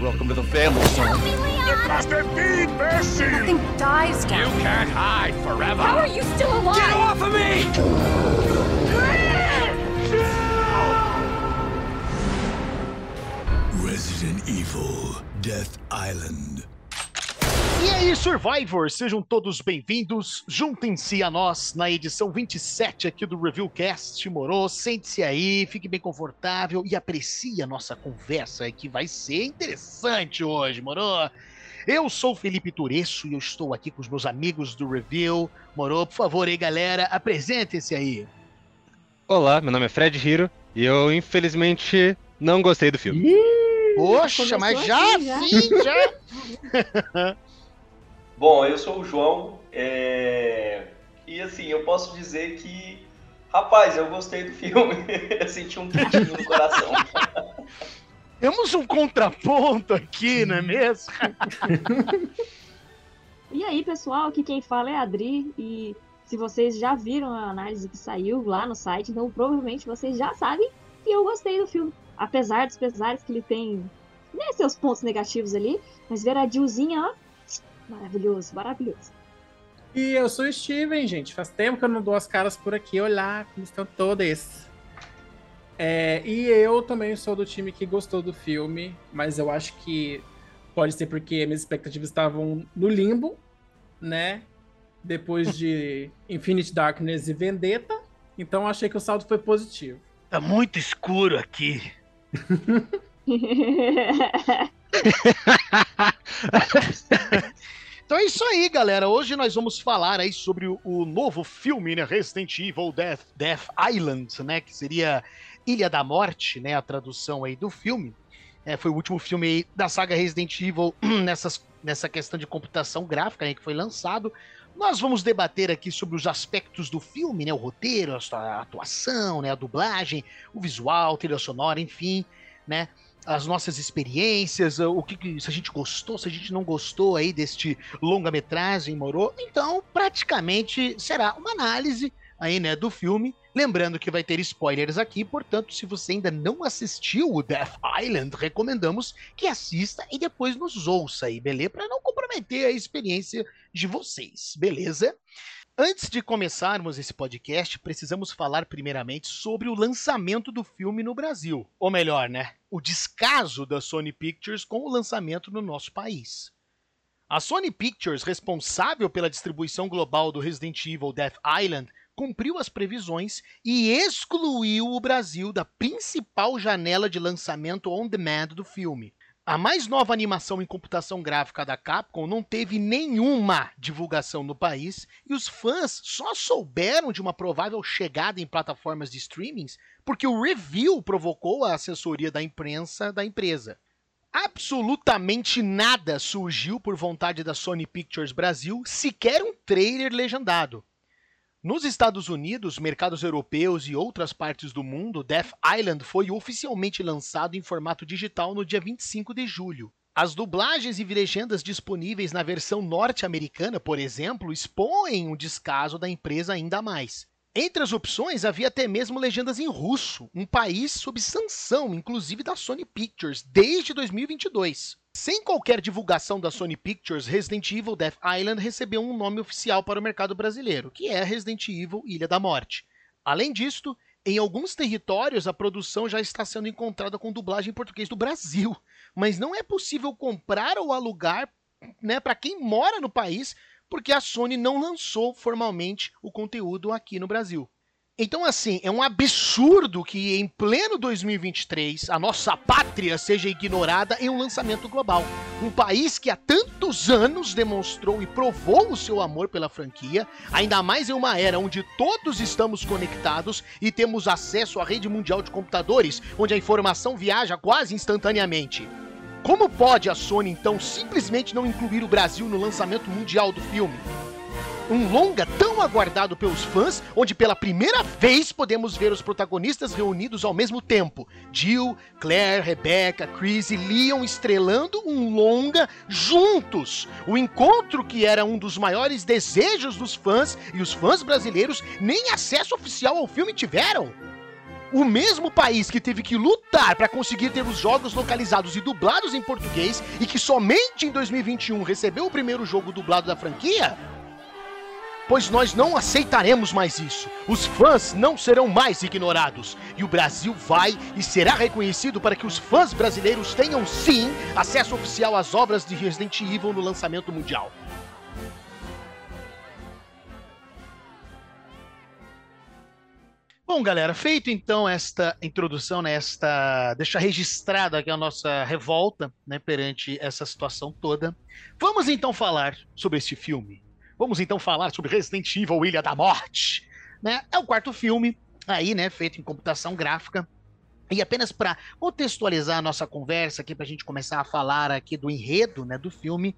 Welcome to the family, son. It must have been Bessie! Nothing dies You can't hide forever! How are you still alive? Get off of me! Resident Evil Death Island. E aí, Survivors, sejam todos bem-vindos. Juntem-se a nós na edição 27 aqui do Reviewcast Moro. Sente-se aí, fique bem confortável e aprecie a nossa conversa que vai ser interessante hoje, Moro. Eu sou o Felipe Turesso e eu estou aqui com os meus amigos do Review. Moro, por favor aí, galera, apresentem-se aí. Olá, meu nome é Fred Hiro e eu infelizmente não gostei do filme. Poxa, começou mas já, já. sim, já. Bom, eu sou o João, é, e assim, eu posso dizer que, rapaz, eu gostei do filme, eu senti um quentinho no coração. Temos um contraponto aqui, não é mesmo? E aí, pessoal, aqui quem fala é a Adri e se vocês já viram a análise que saiu lá no site, então provavelmente vocês já sabem que eu gostei do filme. Apesar dos pesares que ele tem né, seus pontos negativos ali, mas ver a ó, maravilhoso, maravilhoso. E eu sou o Steven, gente. Faz tempo que eu não dou as caras por aqui. Olá, como estão todos? É, e eu também sou do time que gostou do filme, mas eu acho que pode ser porque minhas expectativas estavam no limbo, né? Depois de Infinite Darkness e Vendetta. Então eu achei que o saldo foi positivo. Tá muito escuro aqui. Então é isso aí, galera. Hoje nós vamos falar aí sobre o, novo filme, né? Resident Evil Death, Death Island, né? Que seria Ilha da Morte, né? A tradução aí do filme. É, foi o último filme da saga Resident Evil nessas, nessa questão de computação gráfica aí que foi lançado. Nós vamos debater aqui sobre os aspectos do filme, né? O roteiro, a atuação, né? A dublagem, o visual, trilha sonora, enfim, né? As nossas experiências, o que, se a gente gostou, se a gente não gostou aí deste longa-metragem, morou. Então, praticamente será uma análise aí, né, do filme. Lembrando que vai ter spoilers aqui, portanto, se você ainda não assistiu o Death Island, recomendamos que assista e depois nos ouça aí, beleza? Para não comprometer a experiência de vocês, beleza? Antes de começarmos esse podcast, precisamos falar primeiramente sobre o lançamento do filme no Brasil. Ou melhor, né? O descaso da Sony Pictures com o lançamento no nosso país. A Sony Pictures, responsável pela distribuição global do Resident Evil Death Island, cumpriu as previsões e excluiu o Brasil da principal janela de lançamento on demand do filme. A mais nova animação em computação gráfica da Capcom não teve nenhuma divulgação no país e os fãs só souberam de uma provável chegada em plataformas de streamings porque o review provocou a assessoria da imprensa da empresa. Absolutamente nada surgiu por vontade da Sony Pictures Brasil, sequer um trailer legendado. Nos Estados Unidos, mercados europeus e outras partes do mundo, Death Island foi oficialmente lançado em formato digital no dia 25 de julho. As dublagens e legendas disponíveis na versão norte-americana, por exemplo, expõem o descaso da empresa ainda mais. Entre as opções havia até mesmo legendas em russo, um país sob sanção, inclusive da Sony Pictures, desde 2022. Sem qualquer divulgação da Sony Pictures, Resident Evil Death Island recebeu um nome oficial para o mercado brasileiro, que é Resident Evil Ilha da Morte. Além disto, em alguns territórios a produção já está sendo encontrada com dublagem em português do Brasil, mas não é possível comprar ou alugar né, para quem mora no país, porque a Sony não lançou formalmente o conteúdo aqui no Brasil. Então, assim, é um absurdo que em pleno 2023 a nossa pátria seja ignorada em um lançamento global. Um país que há tantos anos demonstrou e provou o seu amor pela franquia, ainda mais em uma era onde todos estamos conectados e temos acesso à rede mundial de computadores, onde a informação viaja quase instantaneamente. Como pode a Sony então simplesmente não incluir o Brasil no lançamento mundial do filme? Um longa tão aguardado pelos fãs, onde pela primeira vez podemos ver os protagonistas reunidos ao mesmo tempo. Jill, Claire, Rebecca, Chris e Leon estrelando um longa juntos. O encontro que era um dos maiores desejos dos fãs e os fãs brasileiros nem acesso oficial ao filme tiveram. o mesmo país que teve que lutar para conseguir ter os jogos localizados e dublados em português e que somente em 2021 recebeu o primeiro jogo dublado da franquia, pois nós não aceitaremos mais isso. Os fãs não serão mais ignorados. E o Brasil vai e será reconhecido para que os fãs brasileiros tenham sim acesso oficial às obras de Resident Evil no lançamento mundial. Bom, galera, feito então esta introdução, né, esta registrada aqui a nossa revolta, né, perante essa situação toda, vamos então falar sobre este filme. Vamos então falar sobre Resident Evil Ilha da Morte, né? É o quarto filme aí, né, feito em computação gráfica. E apenas para contextualizar a nossa conversa aqui, para a gente começar a falar aqui do enredo, né, do filme,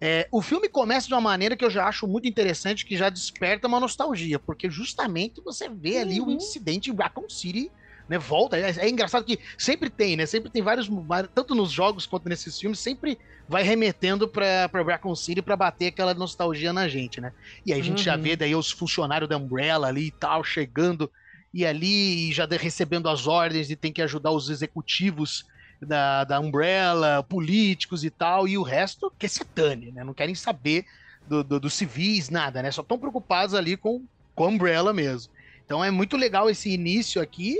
é, o filme começa de uma maneira que eu já acho muito interessante, que já desperta uma nostalgia, porque justamente você vê ali Uhum. o incidente em Raccoon City, né? Volta. É, é engraçado que sempre tem, né? Sempre tem vários, tanto nos jogos quanto nesses filmes, sempre vai remetendo pra, pra Raccoon City pra bater aquela nostalgia na gente, né? E aí a gente já Uhum. vê daí os funcionários da Umbrella ali e tal, chegando e ali já de- recebendo as ordens e tem que ajudar os executivos da, da Umbrella, políticos e tal, e o resto que se dane, né? Não querem saber do- do- dos civis, nada, né? Só estão preocupados ali com, com a Umbrella mesmo. Então é muito legal esse início aqui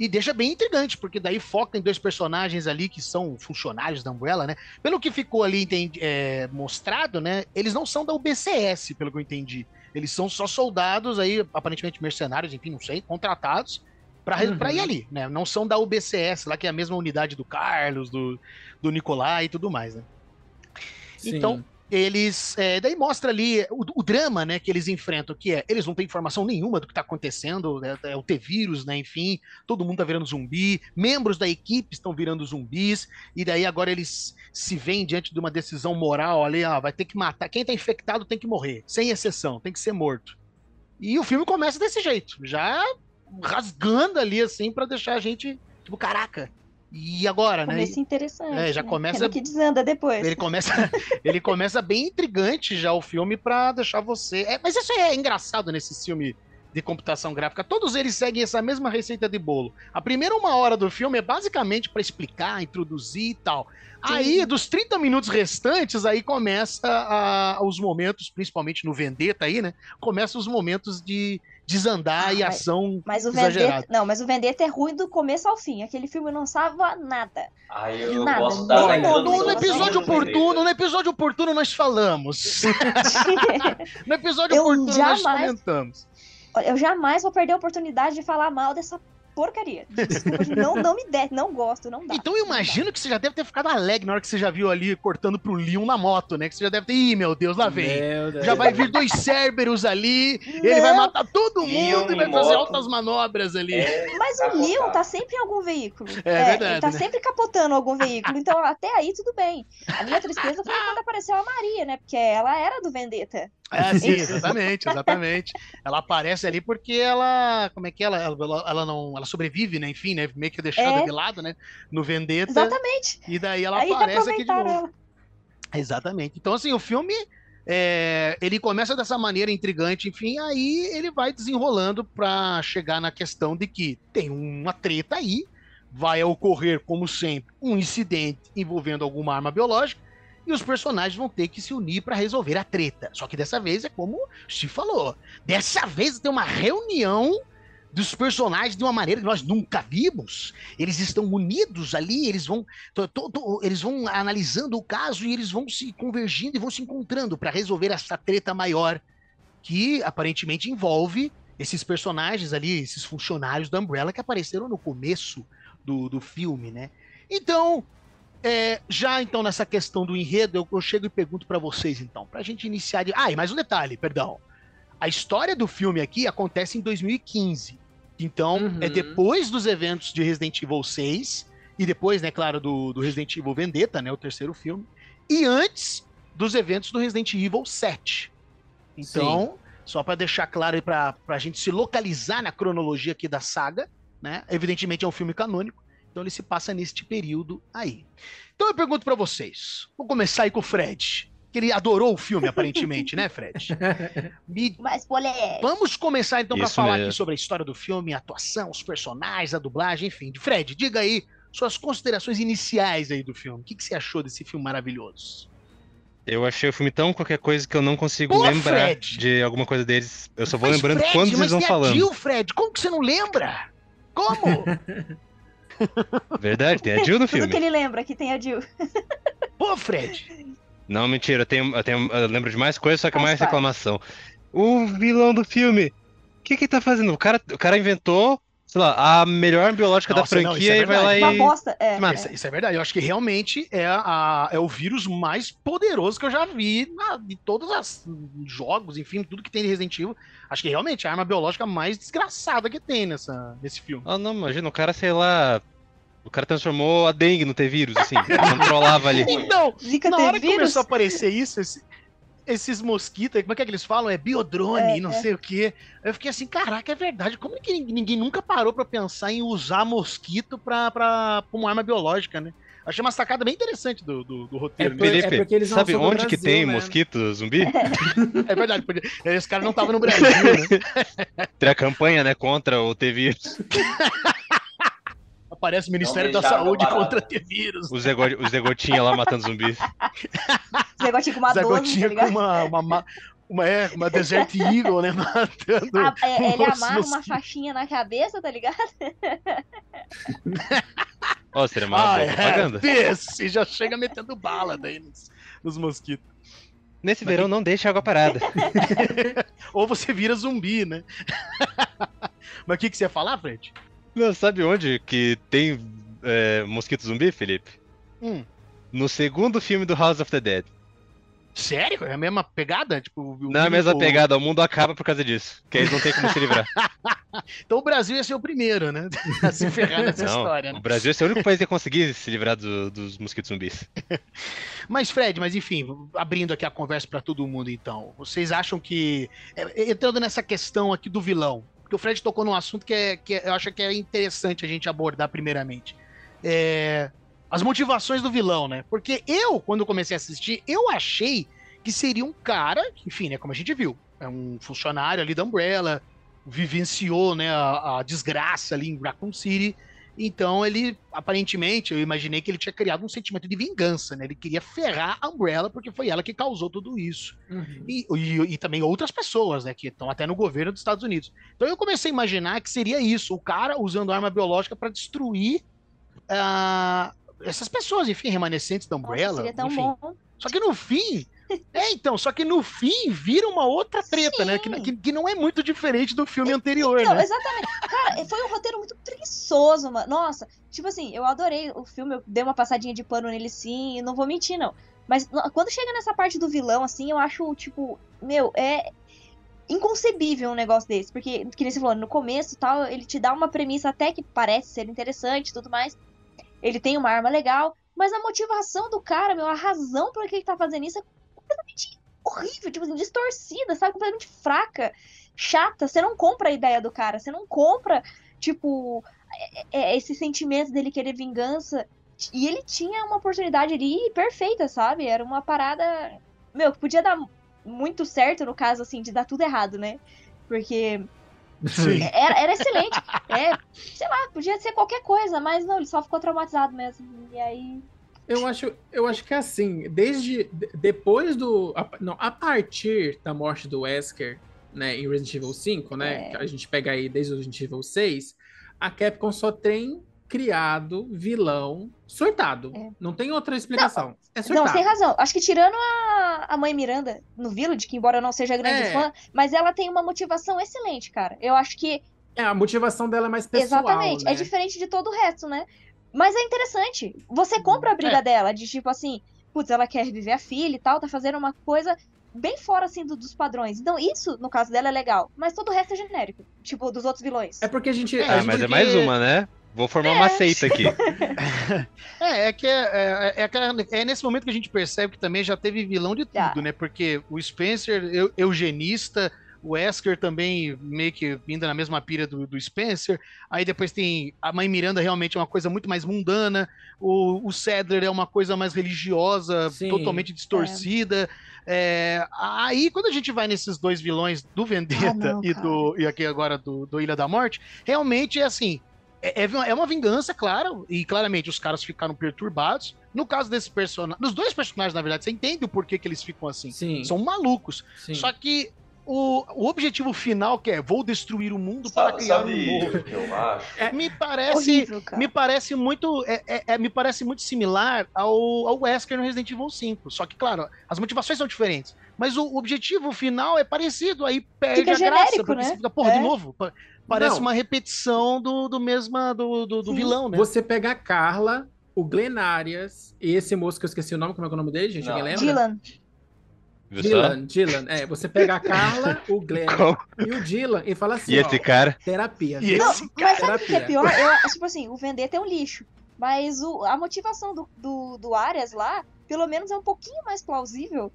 e deixa bem intrigante, porque daí foca em dois personagens ali que são funcionários da Umbrella, né? Pelo que ficou ali entendi- é, mostrado, né? Eles não são da UBCS, pelo que eu entendi. Eles são só soldados aí, aparentemente mercenários, enfim, não sei, contratados pra, re- Uhum. pra ir ali, né? Não são da UBCS, lá que é a mesma unidade do Carlos, do, do Nicolai e tudo mais, né? Então, eles. é, daí mostra ali o, o drama, né, que eles enfrentam, que é, eles não têm informação nenhuma do que tá acontecendo, né, é, o T-vírus, né, enfim, todo mundo tá virando zumbi, membros da equipe estão virando zumbis, e daí agora eles se veem diante de uma decisão moral ali, ó, vai ter que matar, quem tá infectado tem que morrer, sem exceção, tem que ser morto. E o filme começa desse jeito, já rasgando ali, assim, pra deixar a gente, tipo, caraca, e agora, né? Começo interessante. É, já né? começa- que desanda depois. Ele começa, ele começa bem intrigante já o filme pra deixar você. É, mas isso é engraçado nesse filme de computação gráfica. Todos eles seguem essa mesma receita de bolo. A primeira uma hora do filme é basicamente pra explicar, introduzir e tal. Aí, dos 30 minutos restantes, aí começa a- os momentos, principalmente no Vendetta aí, né? Começa os momentos de desandar Ah, e mas- ação Mas o exagerada. Vendetta. Não, mas o Vendetta é ruim do começo ao fim. Aquele filme não salva nada. Ai, eu Nada, gosto não, da não, No, no episódio oportuno, no episódio oportuno nós falamos. No episódio Eu oportuno nós jamais- comentamos. Olha, Eu jamais vou perder a oportunidade de falar mal dessa porcaria. Desculpa, não, não me der, não gosto, não dá. Então eu imagino que você já deve ter ficado alegre na hora que você já viu ali cortando pro Leon na moto, né? Que você já deve ter. Ih, meu Deus, lá vem. Meu Deus. Já vai vir dois Cerberus ali, ele vai Não, matar todo Leon mundo e em vai fazer moto. altas manobras ali. É, Mas o. Leon tá sempre em algum veículo. É verdade, Ele tá né? sempre capotando algum veículo. Então, até aí, tudo bem. A minha tristeza foi quando apareceu a Maria, né? Porque ela era do Vendetta. É, sim, exatamente, exatamente. Ela aparece ali porque ela. Como é que ela, ela, ela não. Ela sobrevive, né? Enfim, né? Meio que deixada É. de lado, né? No Vendetta. Exatamente. E daí ela aí aparece aqui de novo. ela. Exatamente. Então, assim, o filme é, ele começa dessa maneira intrigante, enfim, aí ele vai desenrolando pra chegar na questão de que tem uma treta aí, vai ocorrer, como sempre, um incidente envolvendo alguma arma biológica. E os personagens vão ter que se unir pra resolver a treta. Só que dessa vez é como Steve falou. Dessa vez tem uma reunião dos personagens de uma maneira que nós nunca vimos. Eles estão unidos ali, eles vão to- to- to- eles vão analisando o caso e eles vão se convergindo e vão se encontrando para resolver essa treta maior que aparentemente envolve esses personagens ali, esses funcionários da Umbrella que apareceram no começo do, do filme, né? Então, é, já então nessa questão do enredo, eu, eu chego e pergunto para vocês então, pra gente iniciar de... Ah, e mais um detalhe, perdão. A história do filme aqui acontece em 2015. Então, Uhum. é depois dos eventos de Resident Evil 6 e depois, né, claro, do, do Resident Evil Vendetta, né, o terceiro filme, e antes dos eventos do Resident Evil 7. Então, só para deixar claro aí pra, pra gente se localizar na cronologia aqui da saga, né? Evidentemente é um filme canônico, então ele se passa neste período aí. Então eu pergunto para vocês, vou começar aí com o Fred. que ele adorou o filme, aparentemente, né, Fred? Me- Mas polêmica. Vamos começar então para falar mesmo. aqui sobre a história do filme, a atuação, os personagens, a dublagem, enfim. Fred, diga aí suas considerações iniciais aí do filme. O que, que você achou desse filme maravilhoso? Eu achei o filme tão qualquer coisa que eu não consigo Pô, lembrar Fred! de alguma coisa deles. Eu só vou Mas, lembrando Fred, quando mas eles vão falando. Jill, Fred, como que você não lembra? Como? Verdade, tem a Jill no Tudo que filme. ele lembra que tem a Jill. Pô, Fred. Não, mentira, eu, tenho, eu, tenho, eu lembro de mais coisas, só que Faz mais reclamação. O vilão do filme, o que que ele tá fazendo? O cara, o cara inventou, sei lá, a melhor arma biológica Nossa, da não, franquia isso é e vai lá e... Uma bosta. É. Mano, Isso, isso é verdade. Eu acho que realmente é, a- é o vírus mais poderoso que eu já vi na- de todos os jogos, enfim, tudo que tem de Resident Evil. Acho que realmente é a arma biológica mais desgraçada que tem nessa, nesse filme. Ah, não, imagina, o cara, sei lá... O cara transformou a dengue no T-vírus, assim. controlava ali. Então, Zika na hora que vírus. começou a aparecer isso, esse- esses mosquitos, como é que, é que eles falam? É biodrone, É, não é. sei o quê. Eu fiquei assim, caraca, é verdade. Como é que ninguém, nunca parou pra pensar em usar mosquito pra, pra, pra uma arma biológica, né? Achei uma sacada bem interessante do, do, do É, roteiro. por- né? Felipe, porque eles não sabe onde que Brasil, tem né? mosquito zumbi? É verdade, podia- esse cara não tava no Brasil, né? Tem a campanha, né, contra o T-vírus. Aparece o Ministério da Saúde contra. O Zé, Go- o Zé Gotinha lá matando zumbis. Esse negócio com uma Zé 12, tá Gotinha com ligado? uma, uma, uma, uma, é, uma Desert Eagle, né? Matando. Ah, é, ele os amarra uma mosquitos. faixinha na cabeça, tá ligado? Ó, seria uma Ah, boa é, propaganda. desse, já chega metendo bala daí nos, nos mosquitos. Nesse verão não deixe água parada. Ou você vira zumbi, né? Mas o que, que você ia falar, Fred? Não, sabe onde que tem é, mosquito zumbi, Felipe? Hum. No segundo filme do House of the Dead. Sério? É a mesma pegada? Tipo, o Na vírus- mesma o- pegada, o mundo acaba por causa disso. Que eles não tem como se livrar. Então o Brasil ia ser o primeiro, né? A se ferrar nessa não, história, o né? Brasil é o único país que ia conseguir se livrar do- dos mosquitos zumbis. Mas, Fred, mas enfim, abrindo aqui a conversa pra todo mundo, então. Vocês acham que. é, Entrando nessa questão aqui do vilão, porque o Fred tocou num assunto que, é, que é- eu acho que é interessante a gente abordar primeiramente. É, as motivações do vilão, né? Porque eu, quando comecei a assistir, eu achei que seria um cara, enfim, né? Como a gente viu, é um funcionário ali da Umbrella, vivenciou, né, a, a desgraça ali em Raccoon City. Então ele, aparentemente, eu imaginei que ele tinha criado um sentimento de vingança, né? Ele queria ferrar a Umbrella porque foi ela que causou tudo isso. Uhum. E, e- e também outras pessoas, né? Que estão até no governo dos Estados Unidos. Então eu comecei a imaginar que seria isso: o cara usando arma biológica para destruir ah, essas pessoas, enfim, remanescentes da Nossa, Umbrella. seria tão enfim. bom. Só que no fim. É, então, só que no fim vira uma outra treta, né? Que, Sim. que, que não é muito diferente do filme anterior, Não, né? exatamente. Cara, foi um roteiro muito preguiçoso, mano. Nossa, tipo assim, eu adorei o filme, eu dei uma passadinha de pano nele sim, e não vou mentir, não. Mas quando chega nessa parte do vilão, assim, eu acho, tipo, meu, é inconcebível um negócio desse. Porque, que nem você falou, no começo e tal, ele te dá uma premissa até que parece ser interessante e tudo mais. Ele tem uma arma legal, mas a motivação do cara, meu, a razão por que ele tá fazendo isso é completamente horrível, tipo assim, distorcida, sabe? Completamente fraca chata, você não compra a ideia do cara, você não compra, tipo, é- é- esse sentimento dele querer vingança. E ele tinha uma oportunidade ali perfeita, sabe? Era uma parada, meu, que podia dar muito certo no caso, assim, de dar tudo errado, né? Porque Sim. era, era excelente. É, sei lá, podia ser qualquer coisa, mas não, ele só ficou traumatizado mesmo. E aí. Eu acho, eu acho que é assim, desde de- depois do. a- não, a partir da morte do Wesker, né, em Resident Evil 5, né? É. Que a gente pega aí desde o Resident Evil 6, a Capcom só tem criado vilão surtado. É. Não tem outra explicação. é Não, surtado. você tem razão. Acho que tirando a, a mãe Miranda no Village, que embora eu não seja grande É. fã, mas ela tem uma motivação excelente, cara. Eu acho que É, a motivação dela é mais pessoal, Exatamente. né? É diferente de todo o resto, né? Mas é interessante. Você compra a briga É. dela, de tipo assim, putz, ela quer reviver a filha e tal, tá fazendo uma coisa bem fora, assim, do- dos padrões. Então, isso, no caso dela, é legal. Mas todo o resto é genérico. Tipo, dos outros vilões. É porque a gente. É, a Ah, gente- mas é porque- mais uma, né? Vou formar uma seita aqui. É, é que é, é, é é nesse momento que a gente percebe que também já teve vilão de tudo, Já. né? Porque o Spencer, eu- eugenista, o Wesker também meio que vindo na mesma pira do, do Spencer. Aí depois tem a Mãe Miranda, realmente é uma coisa muito mais mundana. O, o Sadler é uma coisa mais religiosa, Sim. totalmente distorcida. É, aí, quando a gente vai nesses dois vilões do Vendetta Ah, não, e, do, e aqui agora do, do Ilha da Morte, realmente é assim. É, é é uma vingança, claro, e claramente os caras ficaram perturbados. No caso desse personagem, nos dois personagens, na verdade, você entende o porquê que eles ficam assim. Sim. São malucos. sim. Só que o, o objetivo final, que é vou destruir o mundo para Sabe, criar sabe um novo, o que eu acho? É, me parece, Horrível, me parece muito, é, é- é- me parece muito similar ao, ao Wesker no Resident Evil 5. Só que, claro, as motivações são diferentes. Mas o objetivo final é parecido, aí perde Fica a graça, genérico, porque né? fica, porra, É. de novo. pa- Parece Não. uma repetição do, do mesma do, do, do vilão, né? Você pega a Carla, o Glenn Arias e esse moço que eu esqueci o nome, como é que é o nome dele, gente? Não. Alguém lembra? Dylan. Viu só? Dylan, Dylan. É, você pega a Carla, o Glenn Como- e o Dylan e fala assim, E ó, esse cara? terapia. E Não, esse mas sabe o que é pior? Eu, tipo assim, o Vendetta é um lixo. Mas o, a motivação do, do, do Arias lá, pelo menos é um pouquinho mais plausível,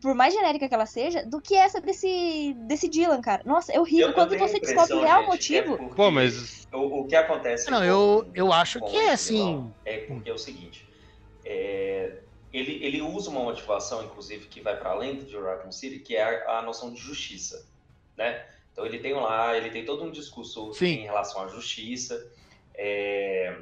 por mais genérica que ela seja, do que essa desse, desse Dylan, cara. Nossa, é. Eu- eu Quando você descobre o real gente, motivo. é Pô, mas. O, o que acontece. Não, com- eu- eu acho com que é assim. É porque é o seguinte. é, ele, ele usa uma motivação, inclusive, que vai para além de Raccoon City, que é a, a noção de justiça, né? Então ele tem lá, ele tem todo um discurso Sim. em relação à justiça, é,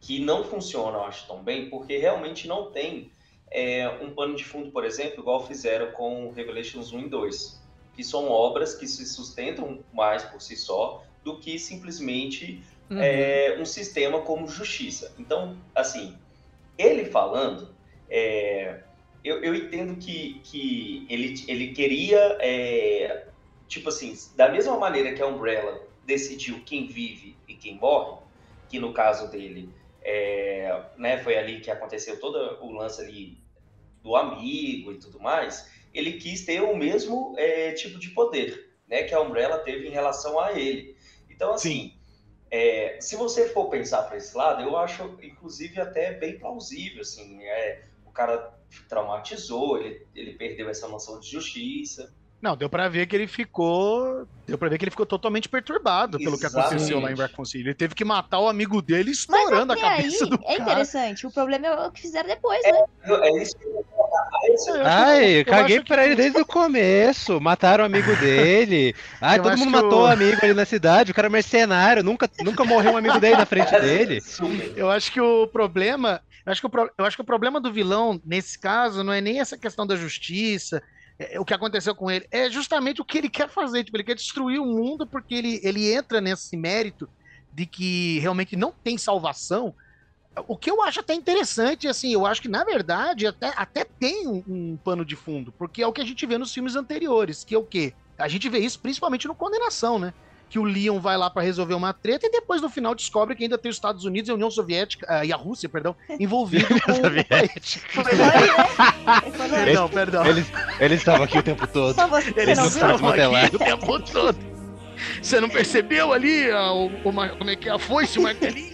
que não funciona, eu acho, tão bem, porque realmente não tem é, um pano de fundo, por exemplo, igual fizeram com Revelations 1 e 2, que são obras que se sustentam mais por si só do que simplesmente Uhum. é, um sistema como justiça. Então, assim, ele falando, é, eu, eu entendo que, que ele, ele queria, é, tipo assim, da mesma maneira que a Umbrella decidiu quem vive e quem morre, que no caso dele, é, né, foi ali que aconteceu todo o lance ali do amigo e tudo mais, ele quis ter o mesmo é, tipo de poder, né, que a Umbrella teve em relação a ele. Então, assim, é, se você for pensar para esse lado, eu acho, inclusive, até bem plausível, assim, é, cara traumatizou, ele, ele perdeu essa noção de justiça. Não, deu pra ver que ele ficou. Deu pra ver que ele ficou totalmente perturbado pelo que aconteceu lá em Exatamente. Raccoon City. Ele teve que matar o amigo dele Mas estourando a até aí cabeça do é cara. interessante. O problema é o que fizeram depois, né? É isso que eu vou falar. É isso Eu acho que- Ai, eu caguei pra que- ele desde o começo. Mataram o amigo dele. Ai, Eu todo mundo matou o- o amigo ali na cidade. O cara é mercenário. Nunca, nunca morreu um amigo dele na frente dele. Eu acho que o problema. Eu acho que o, eu acho que o problema do vilão, nesse caso, não é nem essa questão da justiça, é- é o que aconteceu com ele, é justamente o que ele quer fazer. Tipo, ele quer destruir o mundo porque ele, ele entra nesse mérito de que realmente não tem salvação. O que eu acho até interessante, assim, eu acho que, na verdade, até, até tem um, um pano de fundo, porque é o que a gente vê nos filmes anteriores, que é o quê? A gente vê isso principalmente no Condenação, né? Que o Leon vai lá pra resolver uma treta e depois no final descobre que ainda tem os Estados Unidos e a União Soviética, ah, e a Rússia, perdão, envolvido com o né? Perdão, perdão. Eles eles estavam aqui o tempo todo. Só você, Eles não estavam aqui o tempo todo. Você não percebeu ali a, o, o mar- como é que é a foice, o martelinho?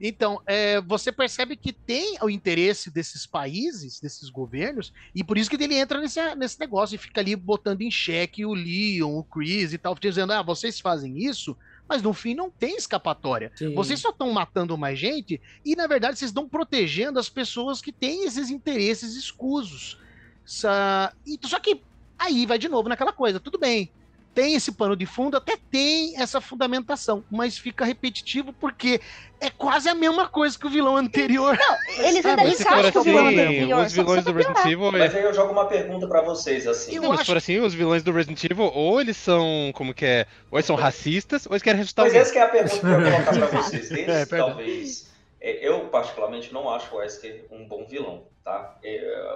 Então, é, você percebe que tem o interesse desses países, desses governos, e por isso que ele entra nesse, nesse negócio e fica ali botando em xeque o Leon, o Chris e tal, dizendo, ah, vocês fazem isso, mas no fim não tem escapatória. Sim. Vocês só estão matando mais gente e, na verdade, vocês estão protegendo as pessoas que têm esses interesses escusos. Só que aí vai de novo naquela coisa, tudo bem. Tem esse pano de fundo, até tem essa fundamentação, mas fica repetitivo porque é quase a mesma coisa que o vilão anterior. Eles Ah, ainda encaixam o vilão assim, anterior. os vilões do pra Resident. Evil. Mas aí eu jogo uma pergunta para vocês, assim. Eu Não, mas se acho- for assim, os vilões do Resident Evil, ou eles são, como que é, ou eles são racistas, ou eles querem ressuscitar Mas essa que é a pergunta que eu ia colocar para vocês. Eles, É, talvez. é, Eu, particularmente, não acho o Wesker um bom vilão, tá? É,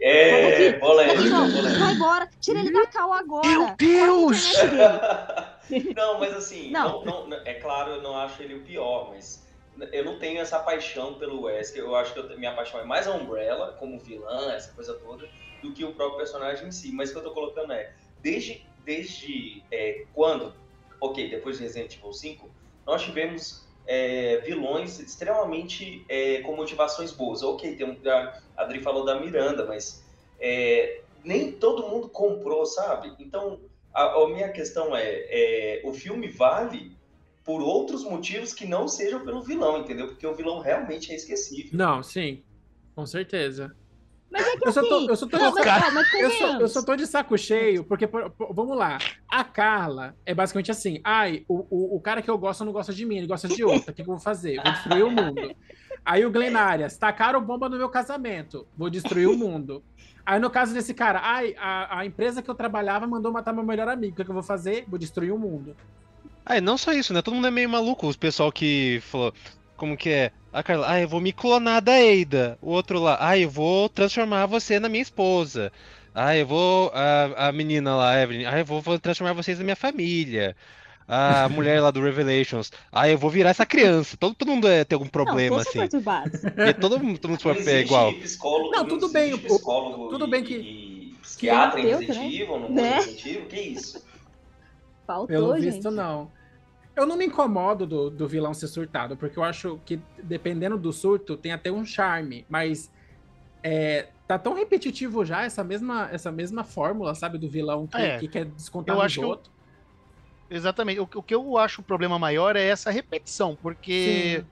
é polêmica, Não, polêmica. vai embora. Tira ele da cal agora. Meu Deus! Não, mas assim, Não. não. não- é claro, eu não acho ele o pior, mas eu não tenho essa paixão pelo Wesker. Eu acho que eu, minha paixão é mais a Umbrella, como vilã, essa coisa toda, do que o próprio personagem em si. Mas o que eu tô colocando é, desde, desde é, quando, ok, depois de Resident Evil 5, nós tivemos é, vilões extremamente é, com motivações boas. Ok, tem um, a Adri falou da Miranda, mas é, nem todo mundo comprou, sabe? Então, A, a minha questão é, é, o filme vale por outros motivos que não sejam pelo vilão, entendeu? Porque o vilão realmente é esquecível. Não, sim. Com certeza. Mas é que Eu só tô, assim. eu só tô não, de mas, mas eu só, eu só tô de saco cheio, porque, por- por- vamos lá, a Carla é basicamente assim, ai, o, o, o cara que eu gosto não gosta de mim, ele gosta de outra, o que, que eu vou fazer? Vou destruir o mundo. Aí o Glenn Arias, tacaram bomba no meu casamento, vou destruir o mundo. Aí no caso desse cara, ai, a, a empresa que eu trabalhava mandou matar meu melhor amigo, o que, que eu vou fazer? Vou destruir o mundo. Ah, não só isso, né? Todo mundo é meio maluco. Os pessoal que falou, como que é? A Carla, ah, eu vou me clonar da Eida. O outro lá, ah, eu vou transformar você na minha esposa. Ah, eu vou. A, a menina lá, a Evelyn, ah, eu vou, vou transformar vocês na minha família. A mulher lá do Revelations, ah, eu vou virar essa criança. Todo, todo mundo é, tem algum problema, não, assim. E todo mundo, todo mundo Não é igual. psicólogo, Não, tudo bem, existe o- psicólogo tudo e, bem que- e psiquiatra Resident Evil, no Né? Evil, que isso? Faltou, Pelo gente. visto, não. Eu não me incomodo do, do vilão ser surtado, porque eu acho que, dependendo do surto, tem até um charme, mas é, tá tão repetitivo já essa mesma, essa mesma fórmula, sabe, do vilão que, É. que quer descontar Eu acho que eu-. Exatamente. O, o que eu acho o problema maior é essa repetição, porque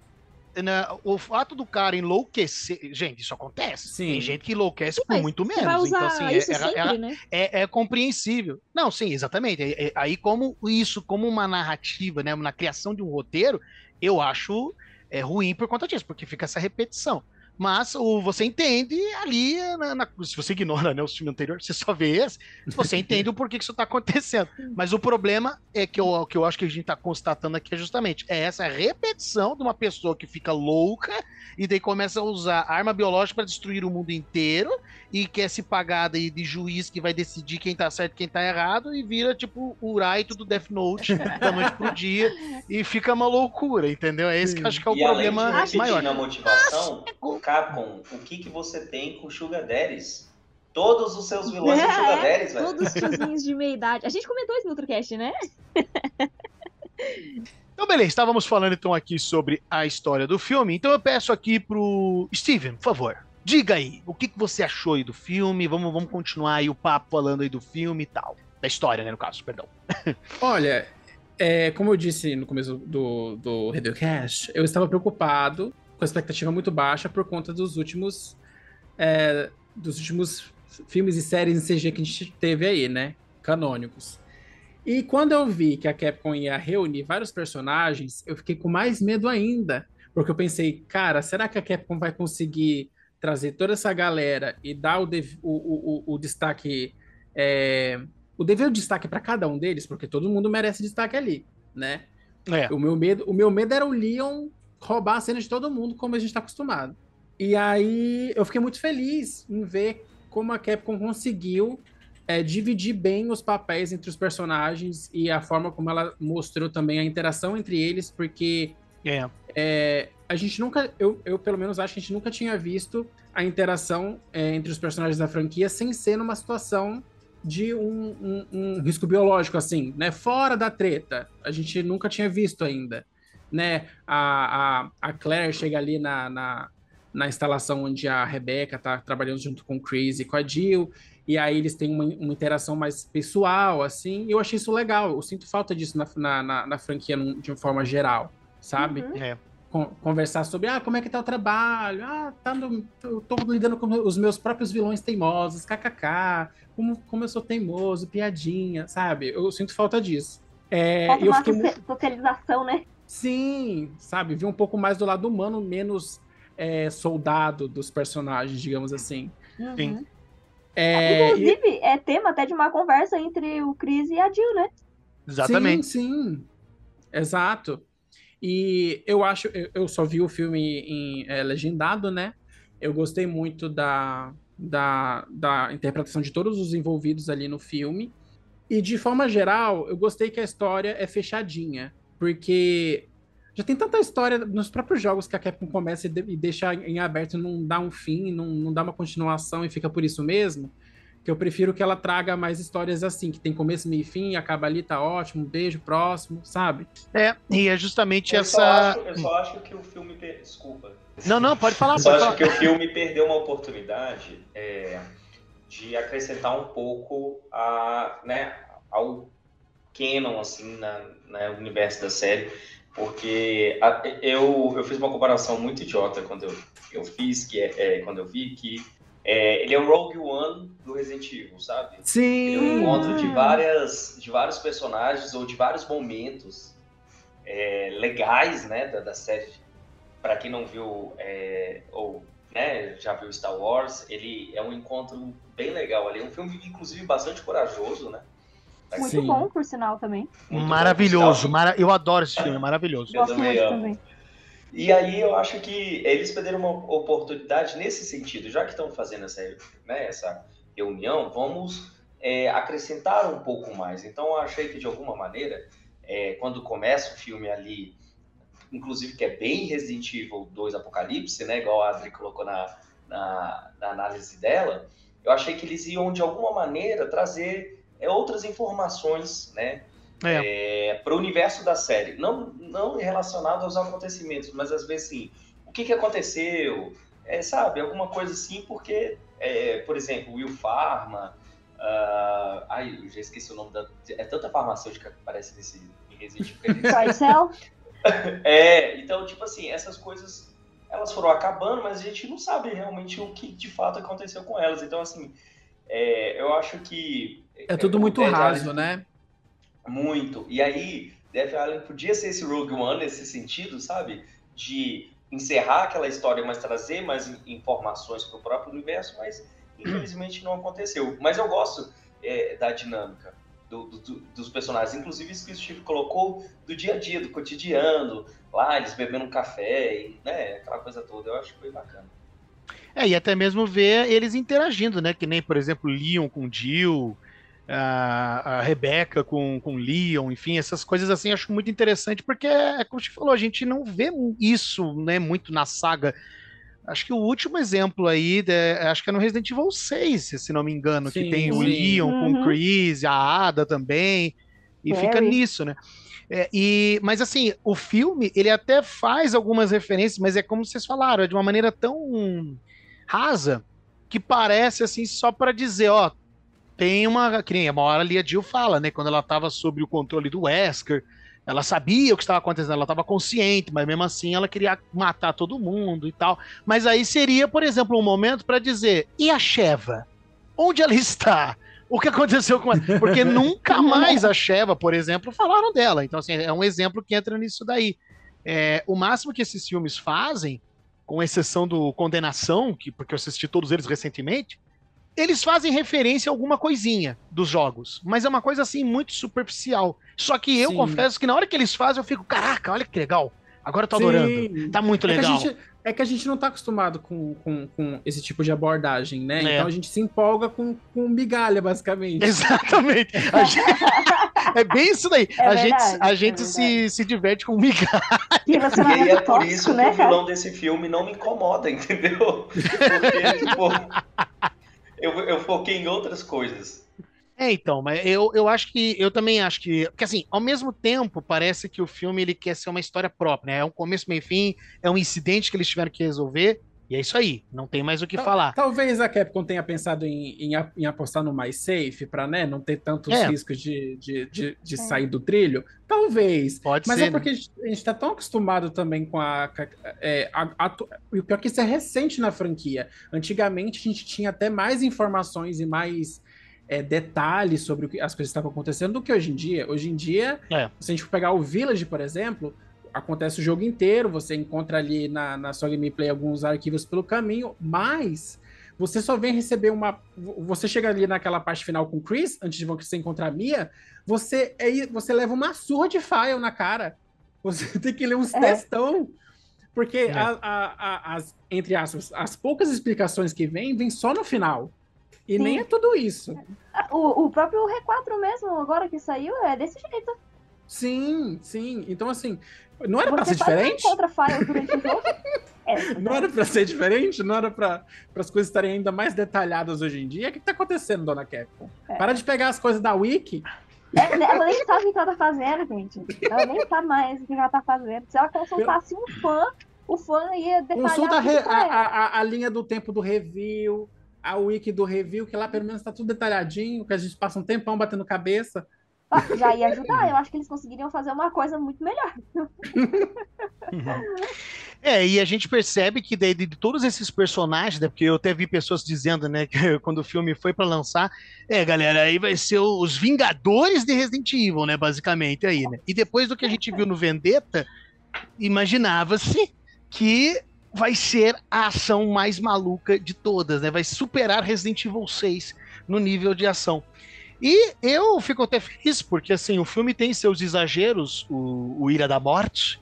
né, o fato do cara enlouquecer. Gente, isso acontece. Sim. Tem gente que enlouquece por muito menos. então, assim, é- isso é- sempre, é- né? é, é compreensível. Não, sim, exatamente. É- é- aí, como isso, como uma narrativa, né, na criação de um roteiro, eu acho é, ruim por conta disso, porque fica essa repetição. Mas o, você entende ali, na- na- se você ignora né, o filme anterior, você só vê esse, você entende o porquê que isso está acontecendo. Mas o problema é que eu, que eu acho que a gente está constatando aqui é justamente é essa repetição de uma pessoa que fica louca e daí começa a usar arma biológica para destruir o mundo inteiro e quer se pagar daí de juiz que vai decidir quem tá certo e quem tá errado e vira tipo o Raito do Death Note da noite pro dia e fica uma loucura, entendeu? É esse que eu acho que é o e além problema de repetir maior. na motivação, Capcom, o que, que você tem com Sugar Daddies? Todos os seus vilões são É, Sugar Daddies, velho. Todos os tiozinhos de meia idade. A gente comentou isso no outro cast, né? Então, beleza, estávamos falando então aqui sobre a história do filme. Então eu peço aqui pro Steven, por favor. Diga aí, o que, que você achou aí do filme? Vamos, vamos continuar aí o papo falando aí do filme e tal. Da história, né, no caso, perdão. Olha, é, como eu disse no começo do, do Radiocast, eu estava preocupado, com a expectativa muito baixa, por conta dos últimos, é, dos últimos filmes e séries em CG que a gente teve aí, né? Canônicos. E quando eu vi que a Capcom ia reunir vários personagens, eu fiquei com mais medo ainda. Porque eu pensei, cara, será que a Capcom vai conseguir trazer toda essa galera e dar o, dev- o, o, o, destaque. é, o dever destaque para cada um deles, porque todo mundo merece destaque ali, né? É. O meu medo, o meu medo era o Leon roubar a cena de todo mundo, como a gente está acostumado. E aí eu fiquei muito feliz em ver como a Capcom conseguiu é, dividir bem os papéis entre os personagens e a forma como ela mostrou também a interação entre eles, porque É. é, a gente nunca, eu, eu pelo menos acho que a gente nunca tinha visto a interação é, entre os personagens da franquia sem ser numa situação de um, um- um risco biológico, assim, né? Fora da treta. A gente nunca tinha visto ainda, né? A, a, a Claire chega ali na, na, na instalação onde a Rebecca tá trabalhando junto com o Chris e com a Jill, e aí eles têm uma, uma interação mais pessoal, assim, e eu achei isso legal. Eu sinto falta disso na, na, na, na franquia num- de uma forma geral, sabe? Uhum. É. con- conversar sobre ah, como é que tá o trabalho, ah, tá no, eu tô lidando com os meus próprios vilões teimosos, kkk, como, como eu sou teimoso, piadinha, sabe? Eu sinto falta disso. É, Falta eu uma fiquei muito, socialização, né? sim, sabe? Vi um pouco mais do lado humano, menos é, soldado dos personagens, digamos assim. Sim. Uhum. É, e- Inclusive, é tema até de uma conversa entre o Chris e a Jill, né? Exatamente. Sim, sim. Exato. E eu acho, eu, só vi o filme em é, legendado, né? Eu gostei muito da, da, da interpretação de todos os envolvidos ali no filme. E de forma geral, eu gostei que a história é fechadinha. Porque já tem tanta história nos próprios jogos que a Capcom começa e, e deixa em aberto, não dá um fim, não, não dá uma continuação e fica por isso mesmo que eu prefiro que ela traga mais histórias assim, que tem começo, meio e fim, acaba ali, tá ótimo, um beijo, próximo, sabe? É, e é justamente Eu, só essa. acho, eu só acho que o filme. per- Desculpa. Não, não, pode falar, Eu só acho falar. que o filme perdeu uma oportunidade é, de acrescentar um pouco a, né, ao canon, assim, na, no universo da série, porque a, eu, eu fiz uma comparação muito idiota quando eu, eu fiz, que é, é quando eu vi, que é, ele é o Rogue One do Resident Evil, sabe? Sim! Ele é um encontro de, várias, de vários personagens ou de vários momentos é, legais, né, da, da série. Para quem não viu é, ou né, já viu Star Wars, ele é um encontro bem legal ali. É um filme, inclusive, bastante corajoso, né? Muito Sim. bom, por sinal, também. Muito maravilhoso. bom, mara- Eu adoro esse filme, maravilhoso. Eu Gosto também muito amo. também. E aí eu acho que eles perderam uma oportunidade nesse sentido, já que estão fazendo essa, né, essa reunião, vamos é, acrescentar um pouco mais. Então eu achei que de alguma maneira, é, quando começa o filme ali, inclusive que é bem Resident Evil 2 Apocalipse, né, igual a Adri colocou na, na, na análise dela, eu achei que eles iam de alguma maneira trazer é, outras informações, né, É. para o universo da série. Não, não relacionado aos acontecimentos, mas às vezes sim. O que, que aconteceu? É, sabe, alguma coisa assim, porque, é, por exemplo, Will Pharma. ah, ai, eu já esqueci o nome da. É tanta farmacêutica que aparece nesse Resident Evil. é, então, tipo assim, essas coisas elas foram acabando, mas a gente não sabe realmente o que de fato aconteceu com elas. Então, assim, é, eu acho que. É tudo como muito raso, né? Muito. E aí, Death Island podia ser esse Rogue One nesse sentido, sabe? De encerrar aquela história, mas trazer mais in- informações para o próprio universo, mas infelizmente não aconteceu. Mas eu gosto é, da dinâmica do- do- dos personagens, inclusive isso que o Steve colocou do dia a dia, do cotidiano, lá eles bebendo um café, e, né? Aquela coisa toda. Eu acho que foi bacana. É, e até mesmo ver eles interagindo, né? Que nem, por exemplo, Leon com Jill, a, a Rebecca com, com Leon, enfim, essas coisas assim acho muito interessante, porque é como você falou, a gente não vê isso, né, muito na saga. Acho que o último exemplo aí, de- acho que é no Resident Evil 6, se não me engano, que Sim, tem o sim. Leon com Uhum. o Chris, a Ada também, e fica Barry. nisso, né? É, e, mas assim, o filme, ele até faz algumas referências, mas é como vocês falaram, é de uma maneira tão rasa que parece assim só para dizer, ó, tem uma, que nem uma hora ali a Jill fala, né, quando ela tava sob o controle do Wesker, ela sabia o que estava acontecendo, ela estava consciente, mas mesmo assim ela queria matar todo mundo e tal. Mas aí seria, por exemplo, um momento para dizer: e a Sheva? Onde ela está? O que aconteceu com ela? Porque nunca mais a Sheva, por exemplo, falaram dela. Então, assim, é um exemplo que entra nisso daí. É, o máximo que esses filmes fazem, com exceção do Condenação, que, porque eu assisti todos eles recentemente, eles fazem referência a alguma coisinha dos jogos, mas é uma coisa assim muito superficial. Só que eu Sim. confesso que na hora que eles fazem, eu fico, caraca, olha que legal. Agora eu tô adorando. Sim. Tá muito É que, a legal. gente, é que a gente não tá acostumado com, com, com esse tipo de abordagem, né? É. Então a gente se empolga com, com migalha, basicamente. Exatamente. A gente- É bem isso daí. É a gente, verdade, a é gente se, se diverte com migalha. Que E aí é relacionamento por tóxico, isso que né, o cara? vilão desse filme não me incomoda, entendeu? Porque, tipo, eu, eu foquei em outras coisas. É, então, mas eu, eu acho que eu também acho que, porque assim, ao mesmo tempo, parece que o filme ele quer ser uma história própria, né? É um começo, meio fim, é um incidente que eles tiveram que resolver, e é isso aí, não tem mais o que Tal- falar. Talvez a Capcom tenha pensado em, em, em apostar no mais safe para né, não ter tantos É. riscos de, de, de, de sair do trilho. Talvez. Pode Mas ser. é porque a gente, a gente tá tão acostumado também com a. é, a- a- e o pior é que isso é recente na franquia. Antigamente a gente tinha até mais informações e mais é, detalhes sobre o que, as coisas que estavam acontecendo do que hoje em dia. Hoje em dia, É. se a gente for pegar o Village, por exemplo, acontece o jogo inteiro, você encontra ali na, na sua gameplay alguns arquivos pelo caminho, mas você só vem receber uma. Você chega ali naquela parte final com o Chris, antes de você encontrar a Mia, você, é, você leva uma surra de file na cara. Você tem que ler uns É. textão. Porque, É. a- a- a- as, entre aspas, as poucas explicações que vêm, vêm só no final. E Sim. nem é tudo isso. O, o próprio R4 mesmo, agora que saiu, é desse jeito. Sim, sim. Então, assim, não era pra Você ser diferente? file durante o jogo. É, Não era pra ser diferente? Não era pra as coisas estarem ainda mais detalhadas hoje em dia? O que, que tá acontecendo, dona Capcom? É. Para de pegar as coisas da Wiki. É, né, ela nem sabe o que ela tá fazendo, gente. Ela nem sabe mais o que ela tá fazendo. Se ela consultasse um fã, o fã ia detalhar Consulta a, re- a- a linha do tempo do review, a wiki do review, que lá pelo menos tá tudo detalhadinho, que a gente passa um tempão batendo cabeça. Já ia ajudar, eu acho que eles conseguiriam fazer uma coisa muito melhor. É, e a gente percebe que daí de todos esses personagens, né, porque eu até vi pessoas dizendo, né, que quando o filme foi para lançar, é, galera, aí vai ser os Vingadores de Resident Evil, né, basicamente aí, né? E depois do que a gente viu no Vendetta, imaginava-se que vai ser a ação mais maluca de todas, né? Vai superar Resident Evil 6 no nível de ação. E eu fico até feliz, porque assim, o filme tem seus exageros, o, o Ilha da Morte,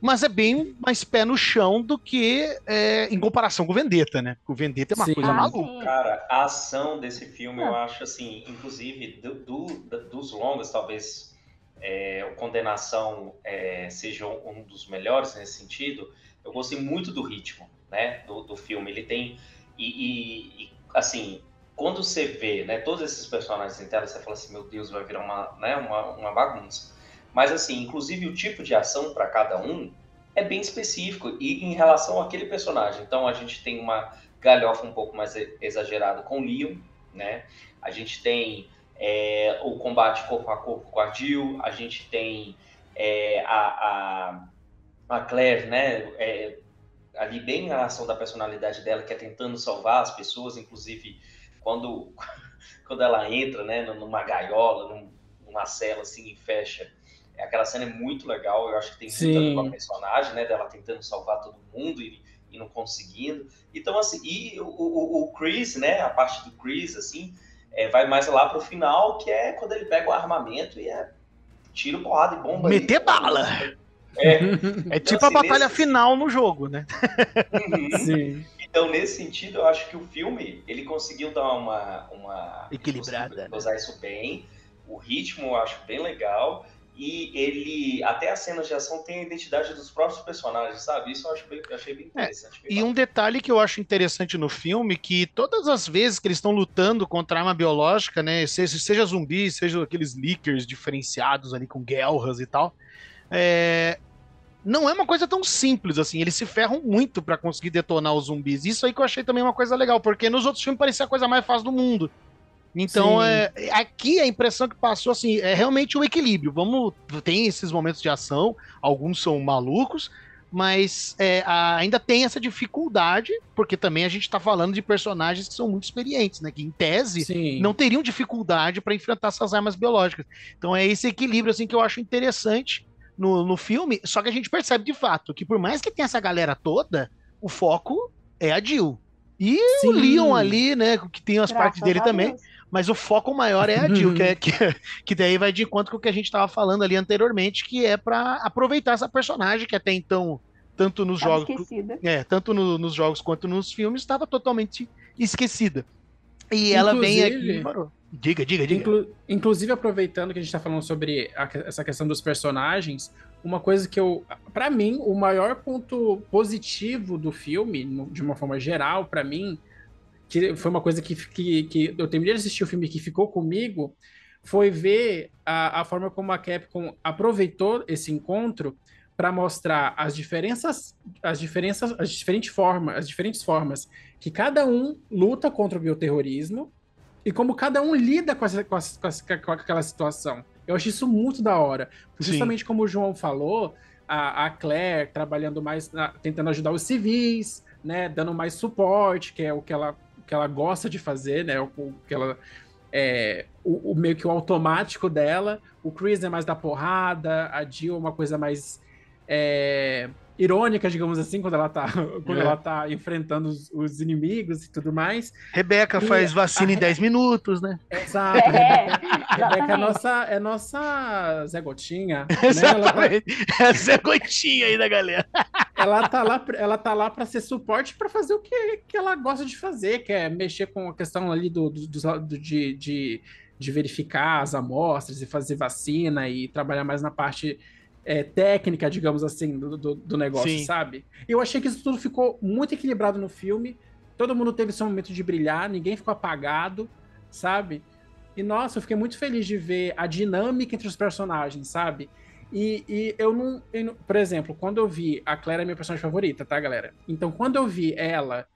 mas é bem mais pé no chão do que é, em comparação com o Vendetta, né? O Vendetta é uma Sim. coisa Ah, maluca. Cara, a ação desse filme, eu Ah. acho assim, inclusive do, do- dos longas, talvez é, o Condenação é, seja um dos melhores nesse sentido. Eu gostei muito do ritmo, né, do, do filme. Ele tem e, e- e, assim, quando você vê, né, todos esses personagens em tela, você fala assim, meu Deus, vai virar uma, né, uma, uma bagunça. Mas assim, inclusive o tipo de ação para cada um é bem específico e em relação àquele personagem. Então a gente tem uma galhofa um pouco mais exagerada com o Leon, né? A gente tem é, o combate corpo a corpo com a Jill, a gente tem é, a, a, a Claire, né? É, ali bem a ação da personalidade dela, que é tentando salvar as pessoas, inclusive quando, quando ela entra, né, numa gaiola, num- numa cela assim e fecha. Aquela cena é muito legal, eu acho que tem muito a ver com a Sim. personagem, né, dela tentando salvar todo mundo e, e não conseguindo. Então, assim, e o, o, o Chris, né, a parte do Chris, assim, é, vai mais lá pro final, que é quando ele pega o armamento e é tiro, porrada e bomba. Meter ali. bala. É, É tipo assim, a batalha nesse- final no jogo, né? uhum. Sim. Então, nesse sentido, eu acho que o filme, ele conseguiu dar uma... uma Equilibrada, conseguiu né? Usar isso bem. O ritmo eu acho bem legal. E ele, até as cenas de ação, tem a identidade dos próprios personagens, sabe? Isso eu acho bem, eu achei bem interessante. bem É, E um detalhe que eu acho interessante no filme, que todas as vezes que eles estão lutando contra arma biológica, né, seja, seja zumbi, seja aqueles leakers diferenciados ali com guerras e tal, é, não é uma coisa tão simples assim, eles se ferram muito pra conseguir detonar os zumbis. Isso aí que eu achei também uma coisa legal, porque nos outros filmes parecia a coisa mais fácil do mundo. Então, Sim. é, aqui a impressão que passou assim é realmente o equilíbrio. Vamos, tem esses momentos de ação, alguns são malucos, mas é, ainda tem essa dificuldade, porque também a gente está falando de personagens que são muito experientes, né? Que em tese Sim. não teriam dificuldade para enfrentar essas armas biológicas. Então é esse equilíbrio assim que eu acho interessante no, no filme. Só que a gente percebe de fato que por mais que tenha essa galera toda, o foco é a Jill. E o Sim. Leon ali, né? Que tem as partes Graças dele a também. Deus. Mas o foco maior é a Jill, que, é, que, que daí vai de encontro com o que a gente estava falando ali anteriormente, que é para aproveitar essa personagem que até então, tanto nos Tava jogos, esquecida. é, tanto no- nos jogos quanto nos filmes, estava totalmente esquecida. E ela vem aqui. Inclusive-. Diga, diga, diga. Inclu- inclusive, aproveitando que a gente tá falando sobre a essa questão dos personagens, uma coisa que eu. Pra mim, o maior ponto positivo do filme, no- de uma forma geral, pra mim, que foi uma coisa que, que, que eu terminei de assistir o filme que ficou comigo, foi ver a, a forma como a Capcom aproveitou esse encontro para mostrar as diferenças, as diferenças, as diferentes formas, as diferentes formas que cada um luta contra o bioterrorismo e como cada um lida com, essa, com, essa- com essa- com aquela situação. Eu acho isso muito da hora. Sim. Justamente como o João falou, a, a Claire trabalhando mais, na- tentando ajudar os civis, né, dando mais suporte, que é o que ela, que ela gosta de fazer, né, o, o que ela é o, o meio que o automático dela. O Chris é mais da porrada, a Jill é uma coisa mais é, irônica, digamos assim, quando ela tá, quando É. ela tá enfrentando os, os inimigos e tudo mais. Rebeca E faz vacina a- em 10 minutos, né? Exato. É, Rebeca é nossa, é nossa Zé Gotinha. né? Ela, tá- Exatamente. Essa é a gotinha aí da galera. ela tá lá, ela tá lá para ser suporte para fazer o que, que ela gosta de fazer, que é mexer com a questão ali do, do- dos- do- de, de, de verificar as amostras e fazer vacina e trabalhar mais na parte é, técnica, digamos assim, do, do, do negócio, Sim. sabe? Eu achei que isso tudo ficou muito equilibrado no filme. Todo mundo teve seu momento de brilhar, ninguém ficou apagado, sabe? E nossa, eu fiquei muito feliz de ver a dinâmica entre os personagens, sabe? E, e eu, não, eu não- Por exemplo, quando eu vi. A Claire é minha personagem favorita, tá, galera? Então, quando eu vi ela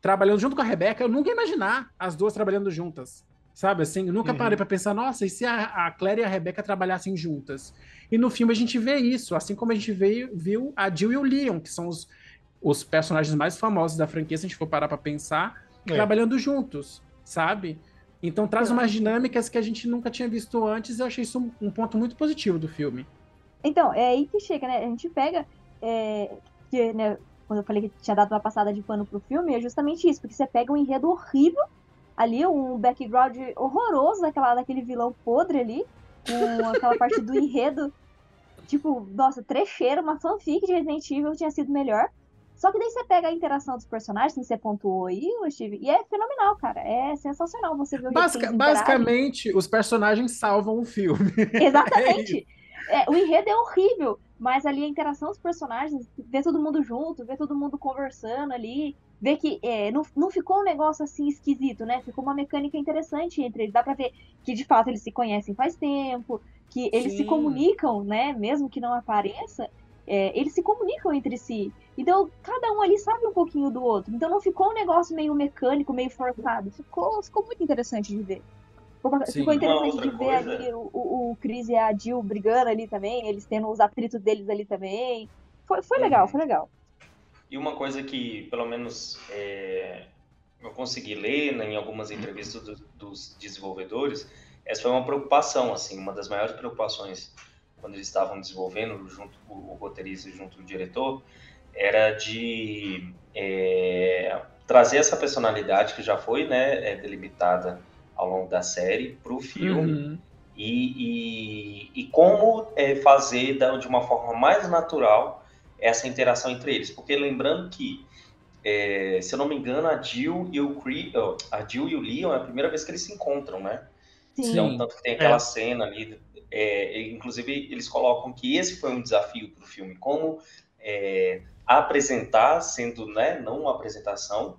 trabalhando junto com a Rebeca, eu nunca ia imaginar as duas trabalhando juntas. Sabe assim? Eu nunca Uhum. parei pra pensar, nossa, e se a, a Claire e a Rebecca trabalhassem juntas? E no filme a gente vê isso, assim como a gente veio, viu a Jill e o Leon, que são os, os personagens mais famosos da franquia, se a gente for parar pra pensar, É. trabalhando juntos, sabe? Então traz umas dinâmicas que a gente nunca tinha visto antes, e eu achei isso um, um ponto muito positivo do filme. Então, é aí que chega, né? A gente pega. é, que, né, quando eu falei que tinha dado uma passada de pano pro filme, é justamente isso, porque você pega um enredo horrível ali, um background horroroso daquela, daquele vilão podre ali, com aquela parte do enredo, tipo, nossa, trecheira, uma fanfic de Resident Evil tinha sido melhor. Só que daí você pega a interação dos personagens, que você pontuou aí, Steve, e é fenomenal, cara. É sensacional você ver o Basica- basicamente, os personagens salvam o filme. Exatamente. É, o enredo é horrível, mas ali a interação dos personagens, ver todo mundo junto, ver todo mundo conversando ali, ver que é, não, não ficou um negócio assim esquisito, né? Ficou uma mecânica interessante entre eles. Dá pra ver que de fato eles se conhecem faz tempo, que eles se Sim. comunicam, né? Mesmo que não apareça, é, eles se comunicam entre si. Então, cada um ali sabe um pouquinho do outro. Então não ficou um negócio meio mecânico, meio forçado. Ficou, ficou muito interessante de ver. Ficou, Sim. ficou interessante de ver coisa- ali o, o, o Chris e a Jill brigando ali também, eles tendo os atritos deles ali também. Foi, foi legal, Uhum. foi legal. E uma coisa que, pelo menos, é, eu consegui ler né, em algumas entrevistas do- dos desenvolvedores, essa foi uma preocupação, assim, uma das maiores preocupações quando eles estavam desenvolvendo, junto com o roteirista e junto o diretor, era de é, trazer essa personalidade que já foi né, é, delimitada ao longo da série para o filme Uhum. e, e, e como é, fazer da- de uma forma mais natural essa interação entre eles. Porque lembrando que, é, se eu não me engano, a Jill e o Cree, oh, a Jill e o Leon é a primeira vez que eles se encontram, né? Sim. Então, tanto que tem aquela É. cena ali, é, inclusive eles colocam que esse foi um desafio para o filme, como é, apresentar, sendo né, não uma apresentação,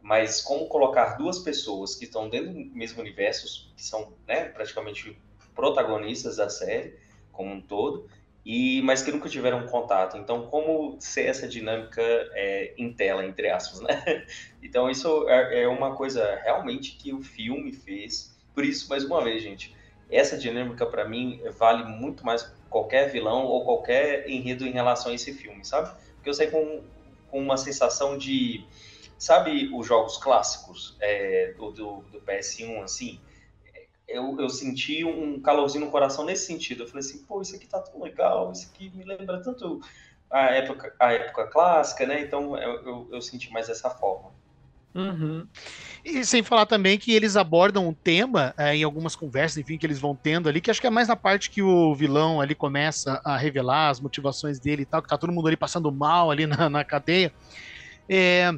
mas como colocar duas pessoas que estão dentro do mesmo universo, que são né, praticamente protagonistas da série como um todo, e mas que nunca tiveram contato. Então, como ser essa dinâmica é, em tela, entre aspas, né? Então, isso é, é uma coisa realmente que o filme fez. Por isso, mais uma vez, gente, essa dinâmica para mim vale muito mais que qualquer vilão ou qualquer enredo em relação a esse filme, sabe? Porque eu saí com, com uma sensação de, sabe, os jogos clássicos é, do, do, do PS1, assim, eu, eu senti um calorzinho no coração nesse sentido. Eu falei assim, pô, isso aqui tá tão legal, isso aqui me lembra tanto a época, a época clássica, né? Então eu, eu, eu senti mais dessa forma. Uhum. E sem falar também que eles abordam um tema é, em algumas conversas, enfim, que eles vão tendo ali, que acho que é mais na parte que o vilão ali começa a revelar as motivações dele e tal, que tá todo mundo ali passando mal ali na, na cadeia. É,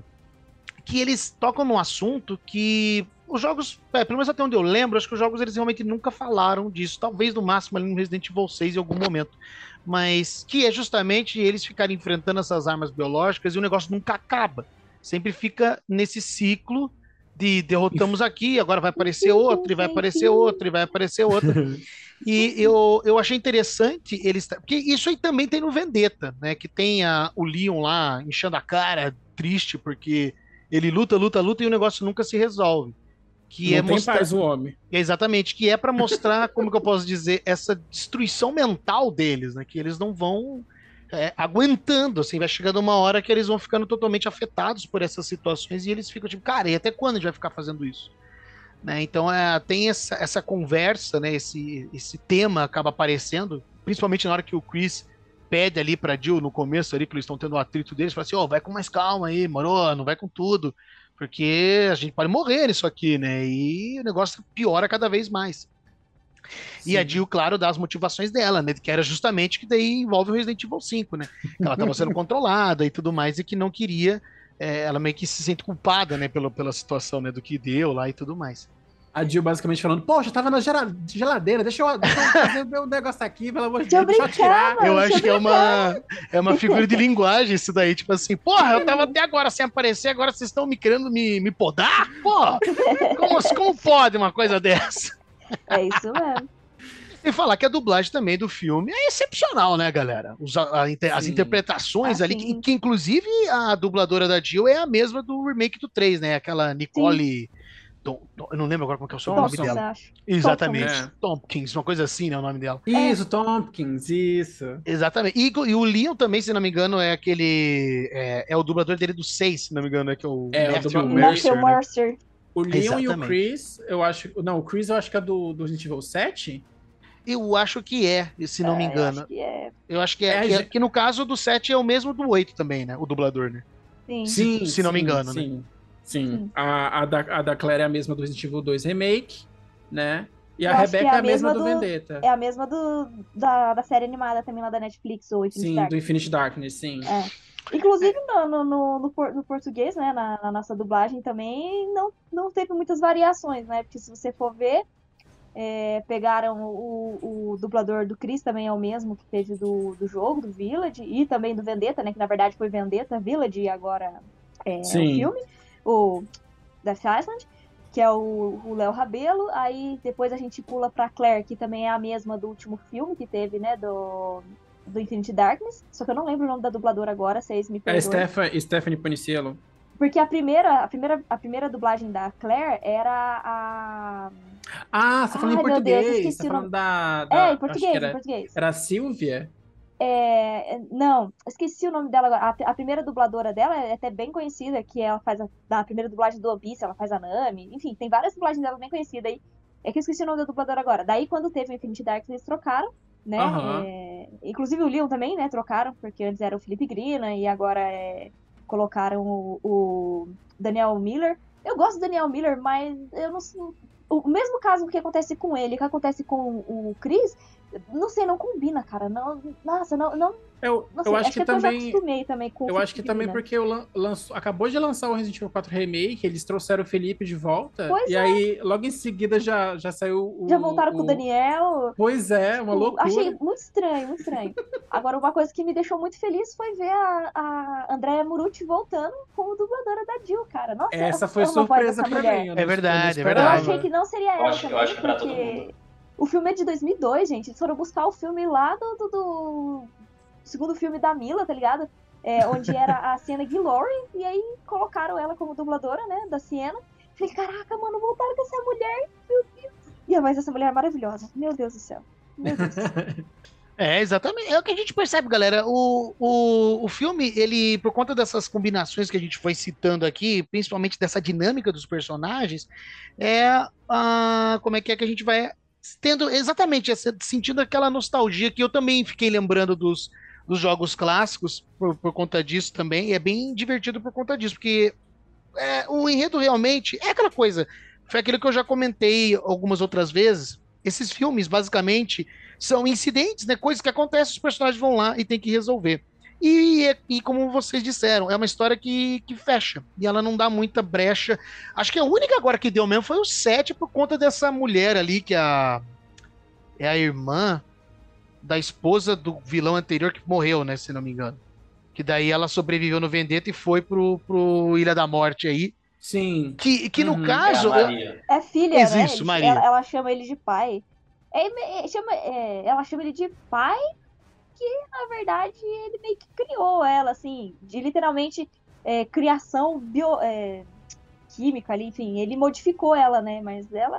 que eles tocam num assunto que os jogos, é, pelo menos até onde eu lembro, acho que os jogos eles realmente nunca falaram disso. Talvez no máximo ali no Resident Evil 6 em algum momento. Mas que é justamente eles ficarem enfrentando essas armas biológicas e o negócio nunca acaba. Sempre fica nesse ciclo de derrotamos aqui, agora vai aparecer outro, e vai aparecer outro, e vai aparecer outro. E eu, eu achei interessante eles. Porque isso aí também tem no Vendetta, né? Que tem a, o Leon lá enchendo a cara, triste, porque ele luta, luta, luta e o negócio nunca se resolve. Que Não é tem mostrar. paz o homem. Exatamente, que é para mostrar, como que eu posso dizer, essa destruição mental deles, né? Que eles não vão é, aguentando, assim, vai chegando uma hora que eles vão ficando totalmente afetados por essas situações e eles ficam tipo, cara, e até quando a gente vai ficar fazendo isso? Né? Então é, tem essa, essa conversa, né? Esse, esse tema acaba aparecendo, principalmente na hora que o Chris pede ali pra Jill no começo ali, que eles estão tendo o atrito deles, fala assim, ó, vai com mais calma aí, moro, não vai com tudo, porque a gente pode morrer nisso aqui, né? E o negócio piora cada vez mais. E a Sim. Jill, claro, dá as motivações dela, né? Que era justamente que daí envolve o Resident Evil 5, né? Que ela estava sendo controlada e tudo mais, e que não queria. é, ela meio que se sente culpada, né? Pela, pela situação, né? Do que deu lá e tudo mais. A Jill basicamente falando, poxa, tava na geladeira, deixa eu, deixa eu fazer o meu negócio aqui, pelo amor de Deus, deixa eu tirar. mano. Eu acho que é uma, é uma figura de linguagem isso daí, tipo assim, porra, eu tava até agora sem aparecer, agora vocês estão me querendo me, me podar? Porra, como, como pode uma coisa dessa? É isso mesmo. E falar que a dublagem também do filme é excepcional, né, galera? Os- a- a as Sim. interpretações Ah, ali, sim. que, que inclusive a dubladora da Jill é a mesma do remake do 3, né? Aquela Nicole Tom- Tom- eu não lembro agora como que é o Thompson. Thompson, dela. acho. Exatamente. É. Tompkins, uma coisa assim, né? O nome dela. Isso, Tompkins, isso. Exatamente. E, e o Leon também, se não me engano, é aquele. É, é o dublador dele do 6, se não me engano, é que é o É, o Matthew dublador- Mercer, Matthew né? Mercer. O Leon e o Exatamente. Chris, eu acho. Não, o Chris eu acho que é do, do Resident Evil 7. Eu acho que é, se não me É, eu engano. acho que é. Eu acho que é. É, que, que no caso do 7 é o mesmo do 8 também, né? O dublador, né? Sim. Sim, se não me engano, né? Sim. A, a, da, a da Claire é a mesma do Resident Evil 2 Remake, né? E a Eu acho que Rebecca é é a a mesma mesma do, do- Vendetta. É a mesma do, da, da série animada também lá da Netflix, o Infinite Sim, Dark. do Infinite Darkness, sim. É. Inclusive no, no, no, no no português, né, na, na nossa dublagem também, não, não teve muitas variações, né? Porque se você for ver, é, pegaram o, o dublador do Chris, também é o mesmo que teve do, do jogo, do Village, e também do Vendetta, né? Que na verdade foi Vendetta, Village e agora é, o Sim. Filme, o Death Island, que é o Léo Rabelo. Aí depois a gente pula pra Claire, que também é a mesma do último filme que teve, né? Do, do Infinite Darkness. Só que eu não lembro o nome da dubladora agora, vocês me É perdoem. Steph- Stephanie Poniciello. Porque a primeira, a primeira, a primeira dublagem da Claire era a. Ah, você tá falando Ai, em meu Deus, português. esqueci tá falando da, da- É, em português, era, em português. era a Silvia? É, não, esqueci o nome dela agora. A, a primeira dubladora dela é até bem conhecida, que ela faz a, da primeira dublagem do Piece, ela faz a Nami. Enfim, tem várias dublagens dela bem conhecidas aí. É que eu esqueci o nome da dubladora agora. Daí, quando teve o Infinity Dark, eles trocaram, né? Aham. É, inclusive o Leon também, né? Trocaram, porque antes era o Felipe Grina e agora é, colocaram o, o Daniel Miller. Eu gosto do Daniel Miller, mas eu não sei. O mesmo caso que acontece com ele, que acontece com o Chris, não sei, não combina, cara. Não, nossa, não, não, Eu, não eu sei, acho que é porque eu já também. acostumei também com o Eu acho que Felipe também porque eu lan- lançou, acabou de lançar o Resident Evil 4 Remake, eles trouxeram o Felipe de volta. Pois e é. aí, logo em seguida, já, já saiu o. Já voltaram com o o- Daniel. Pois é, uma Tipo, loucura. Achei muito estranho, muito estranho. Agora, uma coisa que me deixou muito feliz foi ver a, a Andrea Murucci voltando como dubladora da Jill, cara. Nossa, Essa eu foi surpresa pra mulher. mim. eu É eu verdade, é Eu verdade. esperava. achei que não seria Eu ela acho- eu também, acho que pra todo porque o filme é de 2002, gente. Eles foram buscar o filme lá do, do, do segundo filme da Mila, tá ligado? É, onde era a Sienna Guillory, e aí colocaram ela como dubladora, né, da Sienna. Falei, caraca, mano, voltaram com essa mulher, meu Deus. E a voz dessa mulher é maravilhosa, meu Deus do céu. Meu Deus. É, exatamente. É o que a gente percebe, galera. O, o, o filme, ele, por conta dessas combinações que a gente foi citando aqui, principalmente dessa dinâmica dos personagens, é a, como é que é que a gente vai tendo exatamente essa, sentindo aquela nostalgia que eu também fiquei lembrando dos, dos jogos clássicos por, por conta disso também. É bem divertido por conta disso, porque é, o enredo realmente é aquela coisa. Foi aquilo que eu já comentei algumas outras vezes. Esses filmes, basicamente, são incidentes, né? Coisas que acontecem, os personagens vão lá e tem que resolver. E, e como vocês disseram, é uma história que, que fecha. E ela não dá muita brecha. Acho que a única agora que deu mesmo foi o 7 por conta dessa mulher ali, que é a, é a irmã da esposa do vilão anterior que morreu, né? Se não me engano. Que daí ela sobreviveu no Vendetta e foi pro, pro Ilha da Morte aí. Sim. Que, que no Uhum. É caso. Maria. É filha, Isso, né? Maria. Ela, ela chama ele de pai. É, é, chama, é, ela chama ele de pai, que na verdade ele meio que criou ela, assim, de literalmente é, criação bio, é, química ali, enfim, ele modificou ela, né? Mas ela,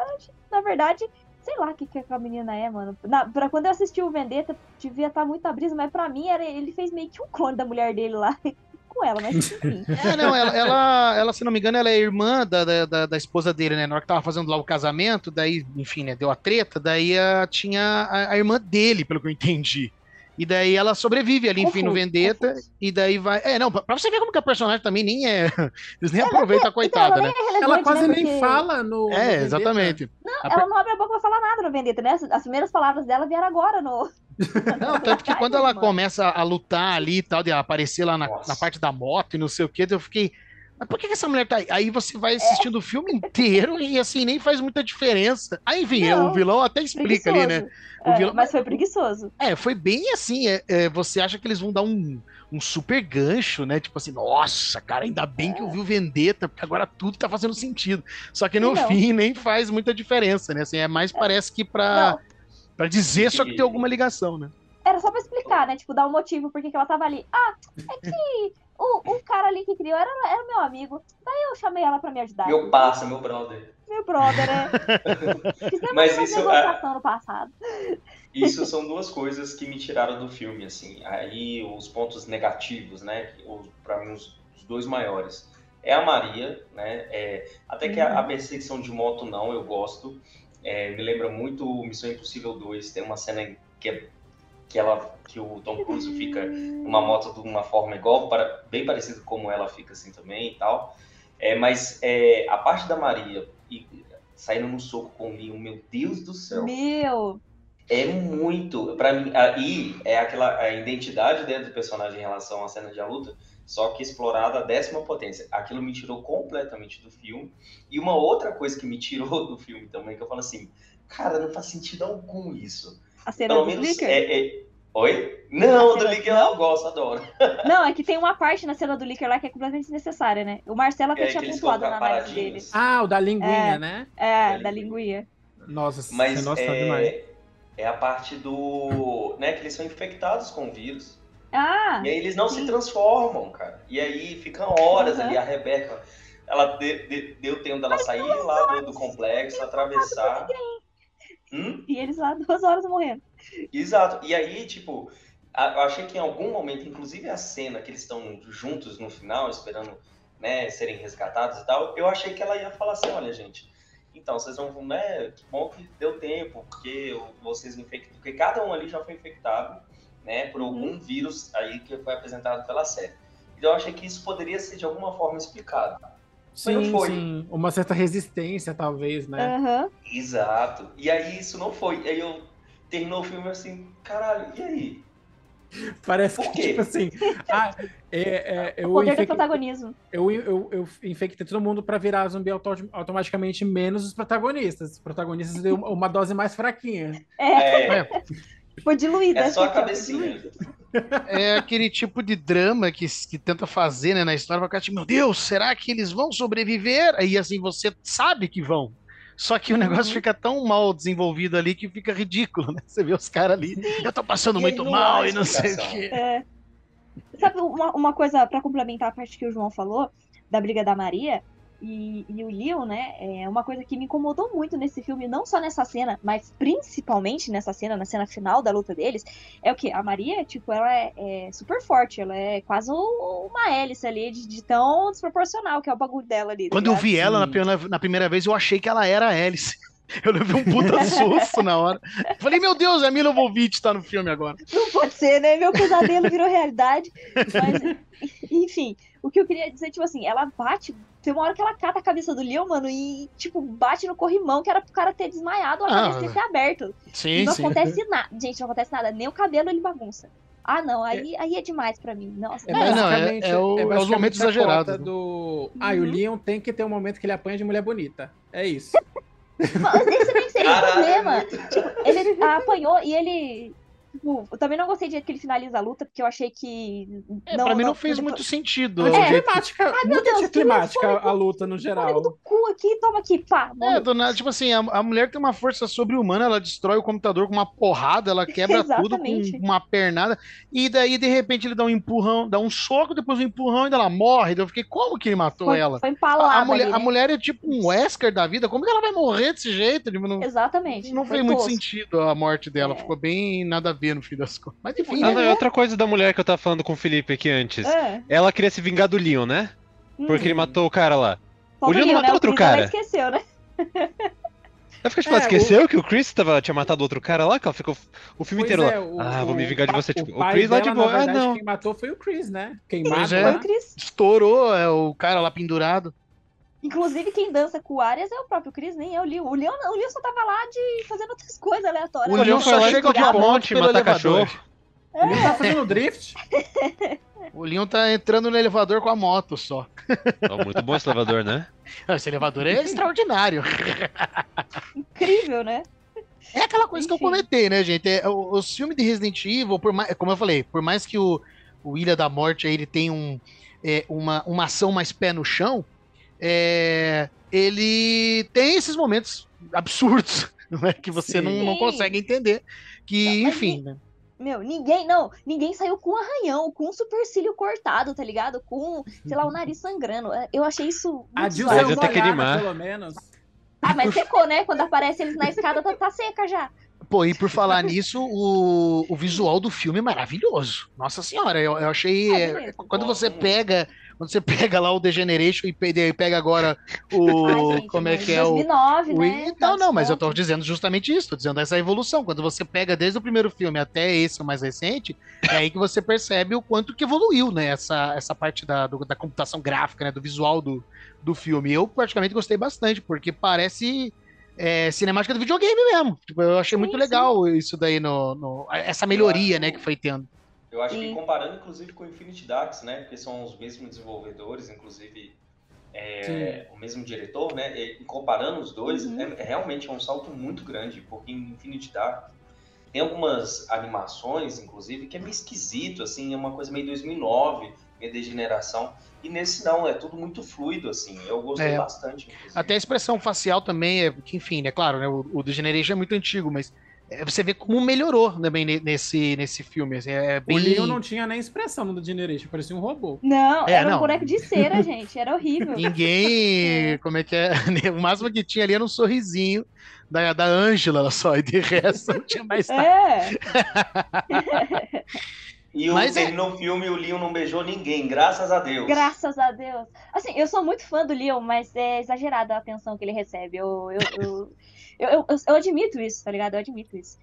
na verdade, sei lá o que, que aquela menina é, mano. Na, pra quando eu assisti o Vendetta, devia estar muito a brisa, mas pra mim era, ele fez meio que um clone da mulher dele lá com ela, mas enfim. É, não, ela, ela, ela, se não me engano, ela é irmã da, da, da, da esposa dele, né? Na hora que tava fazendo lá o casamento, daí, enfim, né, deu a treta, daí a, tinha a, a irmã dele, pelo que eu entendi. E daí ela sobrevive ali, enfim, no Vendetta, confuso. e daí vai. É, não, pra você ver como que a personagem também nem é. Eles nem aproveitam a coitada, então, ela né? nem é Ela quase né, nem porque- fala no. no É, Vendetta. exatamente. Não, A ela não abre a boca pra falar nada no Vendetta, né? As- As primeiras palavras dela vieram agora no. Não, tanto que quando ela começa a lutar ali e tal, de aparecer lá na, na parte da moto e não sei o que, eu fiquei. Mas por que, que essa mulher tá aí? Aí você vai assistindo o filme inteiro e assim nem faz muita diferença. Aí, enfim, Não, o vilão até explica ali, né? Preguiçoso. O É, vilão- Mas foi preguiçoso. É, foi bem assim. é, é, você acha que eles vão dar um, um super gancho, né? Tipo assim, nossa, cara, ainda bem que eu vi o Vendetta, porque agora tudo tá fazendo sentido. Só que no Não. fim nem faz muita diferença, né? Assim, é mais parece que pra, pra dizer só que tem alguma ligação, né? era só pra explicar, né? Tipo, dar um motivo por que que ela tava ali. Ah, é que o, o cara ali que criou era, era meu amigo. Daí eu chamei ela pra me ajudar. Meu parça, meu brother. Meu brother, né? Fizemos Mas uma isso, negociação no passado. Isso são duas coisas que me tiraram do filme, assim. Aí os pontos negativos, né? Os- Pra mim, os, os dois maiores. É a Maria, né? É, até que a, a perseguição de moto não, eu gosto. É, me lembra muito Missão Impossível 2. Tem uma cena que, é- que, ela, que o Tom Cruise fica numa moto de uma forma igual, para, bem parecido como ela fica assim também e tal. É, mas é, a parte da Maria e, saindo no soco com o Leon, meu Deus do céu. Meu. É muito. Pra mim, aí é aquela a identidade dentro do personagem em relação à cena de luta, só que explorada a décima potência. Aquilo me tirou completamente do filme. E uma outra coisa que me tirou do filme também, que eu falo assim, cara, não faz sentido algum isso. A cena Pelo do menos. Licker? É, é- Oi? Não, A do Licker eu gosto, adoro. Não, é que tem uma parte na cena do Licker lá que é completamente desnecessária, né? O Marcelo até É, tinha que eles pontuado na análise dele. Ah, o da linguinha, É. né? É, Da da linguinha. Nossa, Mas nossa, tá demais. é, é a parte do. né, que eles são infectados com o vírus. Ah, E aí eles não sim. se transformam, cara. E aí ficam horas Uhum. ali, a Rebeca, ela de- de- deu tempo dela sair lá do, do complexo, atravessar. Hum? e eles lá duas horas morrendo. Exato. E aí, tipo, eu achei que em algum momento, inclusive a cena que eles estão juntos no final, esperando né, serem resgatados e tal, eu achei que ela ia falar assim, olha, gente, então vocês vão, né, que bom que deu tempo, porque vocês infectaram, porque cada um ali já foi infectado, né, por algum vírus aí que foi apresentado pela série. Então eu achei que isso poderia ser de alguma forma explicado. Mas não Sim, foi. sim. Uma certa resistência, talvez, né? Aham. Exato. E aí isso não foi. Aí eu terminou o filme assim, caralho, e aí? Parece Por que, quê? tipo assim. Ah, é, é, eu, O poder do infec- protagonismo. eu, eu, eu infectei todo mundo pra virar zumbi auto- automaticamente, menos os protagonistas. Os protagonistas deu uma- uma dose mais fraquinha. É, É, foi diluída. é só a cabecinha. É aquele tipo de drama que, que tenta fazer né, na história pra ficar tipo, meu Deus, será que eles vão sobreviver? Aí assim, você sabe que vão. Só que o negócio Uhum. fica tão mal desenvolvido ali que fica ridículo, né? Você vê os caras ali, eu tô passando E muito mal e não sei o quê. É. Sabe uma, uma coisa pra complementar a parte que o João falou da briga da Maria e, e o Leon, né? É uma coisa que me incomodou muito nesse filme, não só nessa cena, mas principalmente nessa cena, na cena final da luta deles, é o que a Maria, tipo, ela é, é super forte, ela é quase uma hélice ali de, de tão desproporcional que é o bagulho dela ali. tá Quando eu ligado? vi ela na, na primeira vez, eu achei que ela era a Alice. Eu levei um puta susto na hora. Falei, meu Deus, a Mila Jovovich tá no filme agora. Não pode ser, né? Meu pesadelo virou realidade. Mas, enfim, o que eu queria dizer, tipo assim, ela bate. Tem uma hora que ela cata a cabeça do Leon, mano, e, tipo, bate no corrimão que era pro cara ter desmaiado ou a Ah, cabeça ter se aberto. E Sim, não sim. acontece nada. Gente, não acontece nada. Nem o cabelo ele bagunça. Ah, não, aí, aí é demais pra mim. Nossa, É É, não, é- é o- é os basicamente momentos exagerados, né? Do... Ah, e o Uhum. Leon tem que ter um momento que ele apanha de mulher bonita. É isso. Mas esse nem seria o Caralho, é problema. muito- Ele apanhou e ele. Tipo, eu também não gostei do jeito que ele finaliza a luta, porque eu achei que. É, pra mim não fez muito sentido. o jeito- Anticlimática, meu muito Deus, anticlimática que a luta no geral. do cu aqui, toma aqui, pá. É, morreu. do nada, tipo assim, a, a mulher tem uma força sobre-humana, ela destrói o computador com uma porrada, ela quebra tudo com uma pernada, e daí, de repente, ele dá um empurrão, dá um soco, depois um empurrão e ela morre. Eu fiquei, como que ele matou Foi, ela? foi A, empalada. a mulher, ali, a né? mulher é tipo um Wesker da vida, como que ela vai morrer desse jeito? Tipo, não, Exatamente. não foi fez muito sentido a morte dela, É. ficou bem nada a ver no fim das contas. Mas enfim, Ah, né? não, é outra coisa da mulher que eu tava falando com o Felipe aqui antes. É. Ela queria se vingar do Leon, né? Porque ele Hum. matou o cara lá. O Leon matou né? outro ela cara. esqueceu, né? Ela fica tipo, ela É, esqueceu que o Chris tava, tinha matado outro cara lá? Que ela ficou o filme Pois inteiro é, lá. o- ah, vou me o vingar de você. Tipo, o, Chris lá de dela, boa. Ah, verdade, não. quem matou foi o Chris, né? Quem mata é. Foi lá- o Chris. Estourou é, o cara lá pendurado. Inclusive, quem dança com o Arias é o próprio Chris, nem é o Leon. O Leon, o Leon só tava lá de fazendo outras coisas aleatórias. O Leon Leon foi só lá chega de moto ponte, matar elevador. cachorro. Ele tá fazendo drift? O Leon tá entrando no elevador com a moto só. Ó, muito bom esse elevador, né? Esse elevador é extraordinário. Incrível, né? É aquela coisa que eu Enfim. comentei, né, gente? É, o- os filmes de Resident Evil, por mais, como eu falei, por mais que o, o Ilha da Morte aí, ele tenha um, é, uma, uma ação mais pé no chão, é, ele tem esses momentos absurdos, né, que você não, não consegue entender. Que, Não, enfim, né? Meu, ninguém, não, ninguém saiu com um arranhão, com um supercílio cortado, tá ligado? Com, sei lá, o nariz sangrando. Eu achei isso A eu tenho que animar. pelo menos. Ah, mas secou, né? Quando aparece eles na escada, tá, tá seca já. Pô, e por falar nisso, o, o visual do filme é maravilhoso. Nossa senhora, eu, eu achei. Ah, é, quando você Bom. pega. Quando você pega lá o Degeneration e pe- pega agora o. Ai, gente, como é que é o. 2009, o- né? Não, Tá não, mas eu tô dizendo justamente isso, tô dizendo essa evolução. Quando você pega desde o primeiro filme até esse, o mais recente, é aí que você percebe o quanto que evoluiu, né? Essa, essa parte da, do- da computação gráfica, né? Do visual do, do filme. Eu, praticamente, gostei bastante, porque parece é, cinemática do videogame mesmo. Tipo, eu achei Sim, muito sim. legal isso daí, no, no- essa melhoria, né, que foi tendo. Eu acho que comparando, inclusive, com o Infinity Darks, né? Porque são os mesmos desenvolvedores, inclusive é, o mesmo diretor, né? E comparando os dois, Uhum. é, é realmente um salto muito grande, porque em Infinity Dark tem algumas animações, inclusive, que é meio esquisito, assim, é uma coisa meio 2009, meio degeneração. E nesse não, é tudo muito fluido, assim. Eu gostei É. bastante. inclusive. Até a expressão facial também, é, que, enfim, né, claro, né, o, o Degeneration é muito antigo, mas é, você vê como melhorou também ne- nesse, nesse filme. assim, é O bem... Leon não tinha nem expressão no Generation, parecia um robô. Não, É, era não. um boneco de cera, gente. Era horrível. Ninguém. Como é que é? O máximo que tinha ali era um sorrisinho da, da Ângela só, e de resto não tinha mais nada. É. E o, Mas é- terminou o filme e o Leon não beijou ninguém, graças a Deus. Graças a Deus. Assim, eu sou muito fã do Leon, mas é exagerada a atenção que ele recebe. Eu, eu, eu, eu, eu, eu- admito isso, tá ligado? Eu admito isso.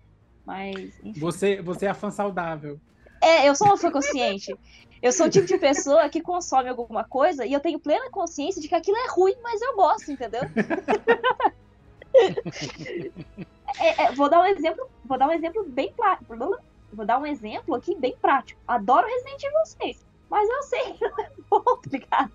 Mas, enfim. Você, você é a fã saudável. É, eu sou uma fã consciente. Eu sou o tipo de pessoa que consome alguma coisa e eu tenho plena consciência de que aquilo é ruim, mas eu gosto, entendeu? É, é, vou dar um exemplo, vou dar um exemplo bem prático. Vou dar um exemplo aqui bem prático. Adoro Resident Evil 6, mas eu sei que não é bom, tá ligado?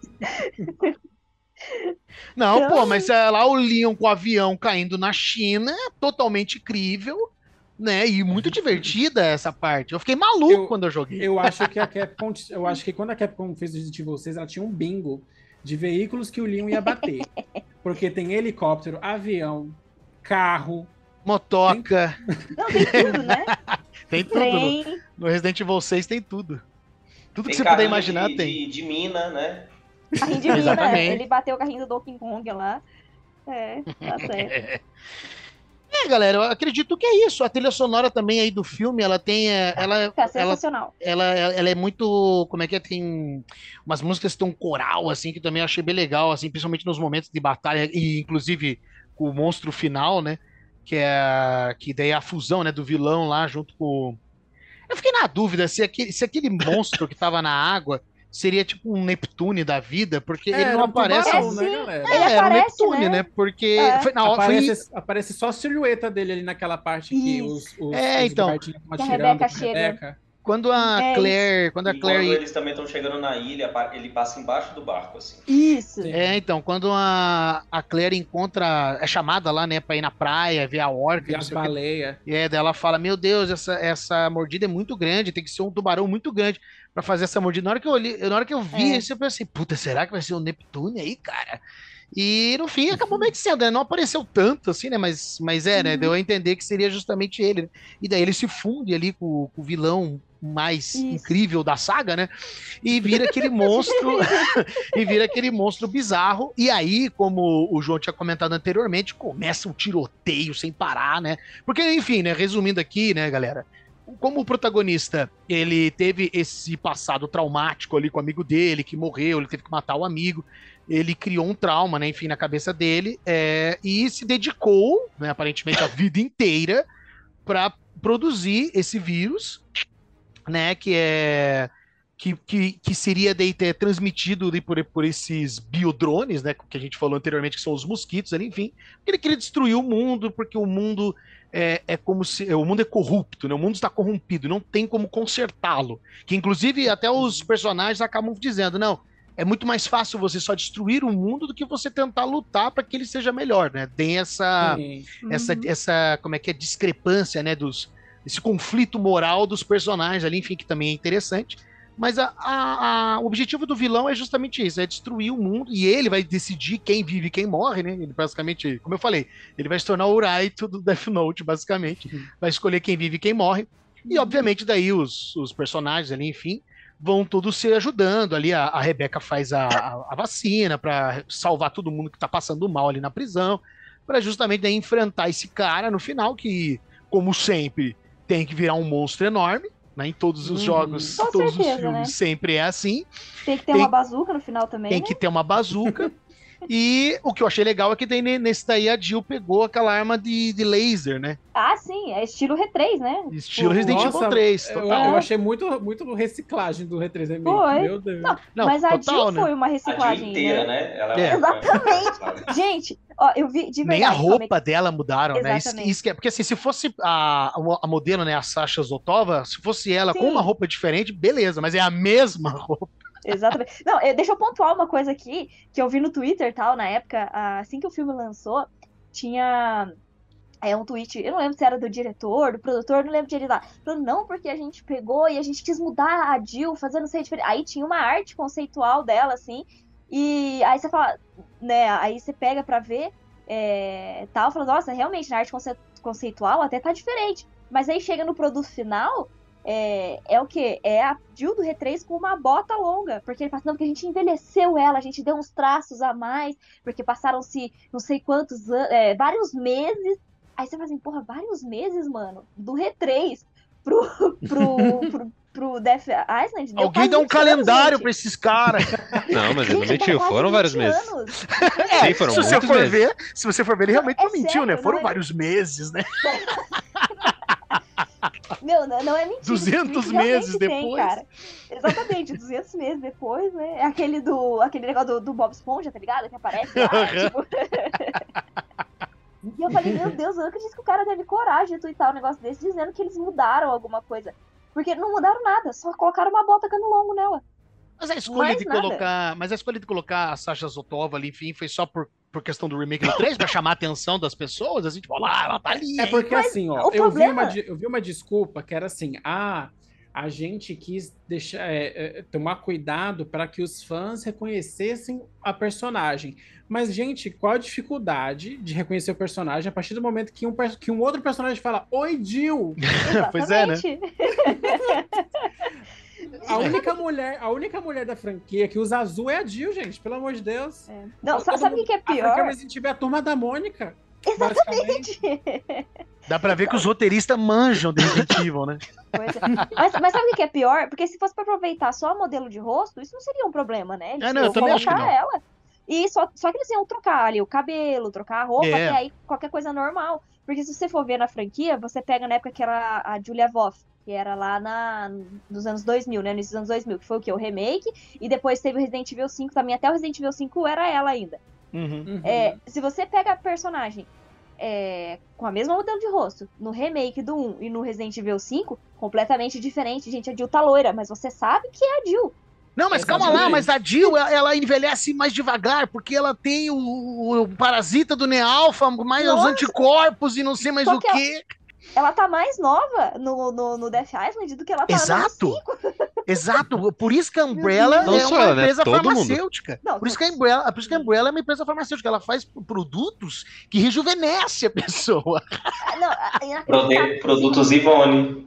Não, Então- pô, mas é lá o Leon com o avião caindo na China, totalmente incrível, né? E muito divertida essa parte. Eu fiquei maluco Eu- quando eu joguei. Eu acho que a Capcom, eu acho que quando a Capcom fez o Resident Evil 6, ela tinha um bingo de veículos que o Leon ia bater. Porque tem helicóptero, avião, carro. Motoca, Não, tem tudo, né? tem tudo. No, Resident Evil 6 tem tudo. Tudo que Tem você puder imaginar de, tem. De, de mina, né? Carrinho de mina. Exatamente. Ele bateu o carrinho do Donkey Kong lá. É, tá certo. É, galera, eu acredito que é isso. A trilha sonora também aí do filme, ela tem. é, Ela, Tá ela, sensacional. ela, ela é muito. Como é que é? Tem umas músicas que tem um coral, assim, que também eu achei bem legal, assim, principalmente nos momentos de batalha, e inclusive com o monstro final, né? Que é. Que daí é a fusão, né, do vilão lá junto com. Eu fiquei na dúvida se aquele, se aquele monstro que tava na água seria tipo um Neptune da vida, porque ele era não um aparece. tubarão, É, né, galera? Ele É, era um aparece, Neptune, né? né? Porque É. foi, na hora, foi, Aparece, aparece só a silhueta dele ali naquela parte que os, os, É, os então. Que a Rebeca com a chega. Rebeca. Quando a É Claire, quando a E Claire quando eles também estão chegando na ilha, ele passa embaixo do barco, assim. Isso. Sim. É, então, quando a, a Claire encontra, é chamada lá, né, pra ir na praia, ver a orca, E não as sei o quê. baleias. e é, daí ela fala, meu Deus, essa, essa mordida é muito grande, tem que ser um tubarão muito grande pra fazer essa mordida. Na hora que eu olhei, na hora que eu vi É. isso, eu pensei, puta, será que vai ser o Neptune aí, cara? E no fim acabou meio que sendo, né? Não apareceu tanto assim, né? Mas, mas é, né? Deu a entender que seria justamente ele. né? E daí ele se funde ali com, com o vilão mais Isso. incrível da saga, né? E vira aquele monstro, e vira aquele monstro bizarro. E aí, como o João tinha comentado anteriormente, começa um tiroteio sem parar, né? Porque, enfim, né? Resumindo aqui, né, galera? Como o protagonista, ele teve esse passado traumático ali com o amigo dele, que morreu, ele teve que matar o amigo, ele criou um trauma, né, enfim, na cabeça dele, é, e se dedicou, né, aparentemente, a vida inteira para produzir esse vírus, né, que é que, que, que seria daí ter transmitido ali por, por esses biodrones, né, que a gente falou anteriormente, que são os mosquitos, ali, enfim, porque ele queria destruir o mundo, porque o mundo é, é como se o mundo é corrupto, né? O mundo está corrompido, não tem como consertá-lo. Que inclusive até os personagens acabam dizendo, não, é muito mais fácil você só destruir o mundo do que você tentar lutar para que ele seja melhor, né? Tem essa Sim. essa, Uhum. essa como é que é discrepância, né, dos esse conflito moral dos personagens ali, enfim, que também é interessante. Mas a, a- a- o objetivo do vilão é justamente isso, é destruir o mundo e ele vai decidir quem vive e quem morre, né? Ele basicamente, como eu falei, ele vai se tornar o Raito do Death Note, basicamente, vai escolher quem vive e quem morre. E, obviamente, daí os, os personagens ali, enfim, vão todos se ajudando ali. A, a Rebeca faz a, a, a vacina para salvar todo mundo que tá passando mal ali na prisão, para justamente daí enfrentar esse cara no final, que, como sempre, tem que virar um monstro enorme. Né, em todos os Uhum. jogos, todos certeza, os filmes né? sempre é assim. Tem que ter Tem- uma bazuca no final também, Tem né? que ter uma bazuca. e o que eu achei legal é que ne- nesse daí a Jill pegou aquela arma de, de laser, né? Ah, sim, é estilo R3, né? Estilo Tipo, Resident Nossa, Evil 3. Eu, Total. eu achei muito, muito reciclagem do Re3 Remake. Foi. Meu Deus. Não, Não, mas a total, Jill né? foi uma A Jill reciclagem, inteira, né? né? Ela É. Exatamente. Gente, ó, eu vi de verdade. Nem a roupa dela mudaram, né? Isso, Exatamente. isso que é, porque assim, se fosse a, a modelo, né, a Sasha Zotova, se fosse ela com Sim. uma roupa diferente, beleza, mas é a mesma roupa. Exatamente. Não, eh, deixa eu pontuar uma coisa aqui que eu vi no Twitter tal, na época, assim que o filme lançou, tinha é, um tweet, eu não lembro se era do diretor, do produtor, não lembro de ele lá. Falando, não, porque a gente pegou e a gente quis mudar a Jill, fazer não sei diferente. Aí tinha uma arte conceitual dela, assim, e aí você fala, né, aí você pega pra ver, é, tal, fala, nossa, realmente, na arte conce- conceitual até tá diferente. Mas aí chega no produto final, é, é o que? É a Jill do R3 com uma bota longa. Porque ele fala assim, não, porque a gente envelheceu ela, a gente deu uns traços a mais, porque passaram-se não sei quantos anos, vários meses. Aí você fala assim, porra, vários meses, mano, do R3 pro, pro, pro, pro Death Island. deu Alguém dá um 20 calendário anos, pra esses caras. Não, mas ele não mentiu, foram vários 20 meses. anos. Sim, foram se você for meses. ver, se você for ver, ele realmente É não mentiu, né? Foram não é- vários meses, né? Meu, não, não é mentira. 200 isso realmente meses depois. Exatamente, 200 meses depois, né? É aquele do aquele negócio do, do Bob Esponja, tá ligado? Que aparece lá, tipo... E eu falei, meu Deus, eu não acredito que o cara teve coragem de twittar um negócio desse dizendo que eles mudaram alguma coisa. Porque não mudaram nada, só colocaram uma bota cano longo nela. Mas a escolha Mais de nada. colocar. Mas a escolha de colocar a Sasha Zotova ali, enfim, foi só por, por questão do remake do 3, pra chamar a atenção das pessoas, assim, tipo, lá, ela tá ali. É hein? porque Mas assim, ó, eu, vi uma, eu vi uma desculpa que era assim, ah, a gente quis deixar, é, é, tomar cuidado para que os fãs reconhecessem a personagem. Mas, gente, qual a dificuldade de reconhecer o personagem a partir do momento que um, que um outro personagem fala Oi, Jill! Pois é, né? A única mulher, a única mulher da franquia que usa azul é a Jill, gente, pelo amor de Deus. Não, Todo sabe, o mundo- que é A franquia pior? Resident Evil é a turma da Mônica. Exatamente. Dá pra ver que os roteiristas manjam de Resident Evil, né? Pois é. Mas, mas sabe o que é pior? Porque se fosse pra aproveitar só o modelo de rosto, isso não seria um problema, né? Eles É, não, eu também acho que não. ela. E só, só que eles iam trocar ali o cabelo, trocar a roupa, É. e aí qualquer coisa normal. Porque se você for ver na franquia, você pega na época que era a Julia Voff, que era lá na, nos anos 2000, né? Nesses anos 2000, que foi o quê? O remake. E depois teve o Resident Evil 5 também. Até o Resident Evil 5 era ela ainda. Uhum. Uhum. É, se você pega a personagem é, com a mesma modelo de rosto, no remake do 1 e no Resident Evil 5, completamente diferente. Gente, a Jill tá loira, mas você sabe que é a Jill. Não, mas calma lá, mas a Jill, ela, envelhece mais devagar, porque ela tem o, o parasita do Nealfa, mais os Nossa. anticorpos e não sei mais Só o que quê. Ela tá mais nova no, no, no Death Island do que ela tá Exato. no 5. Exato, por isso que a Umbrella Não é só uma ela, né? empresa Todo mundo. farmacêutica. Não, por, isso que a Umbrella, por isso que a Umbrella é uma empresa farmacêutica, ela faz produtos que rejuvenesce a pessoa. Não, a- Prode-. Produtos Ivone.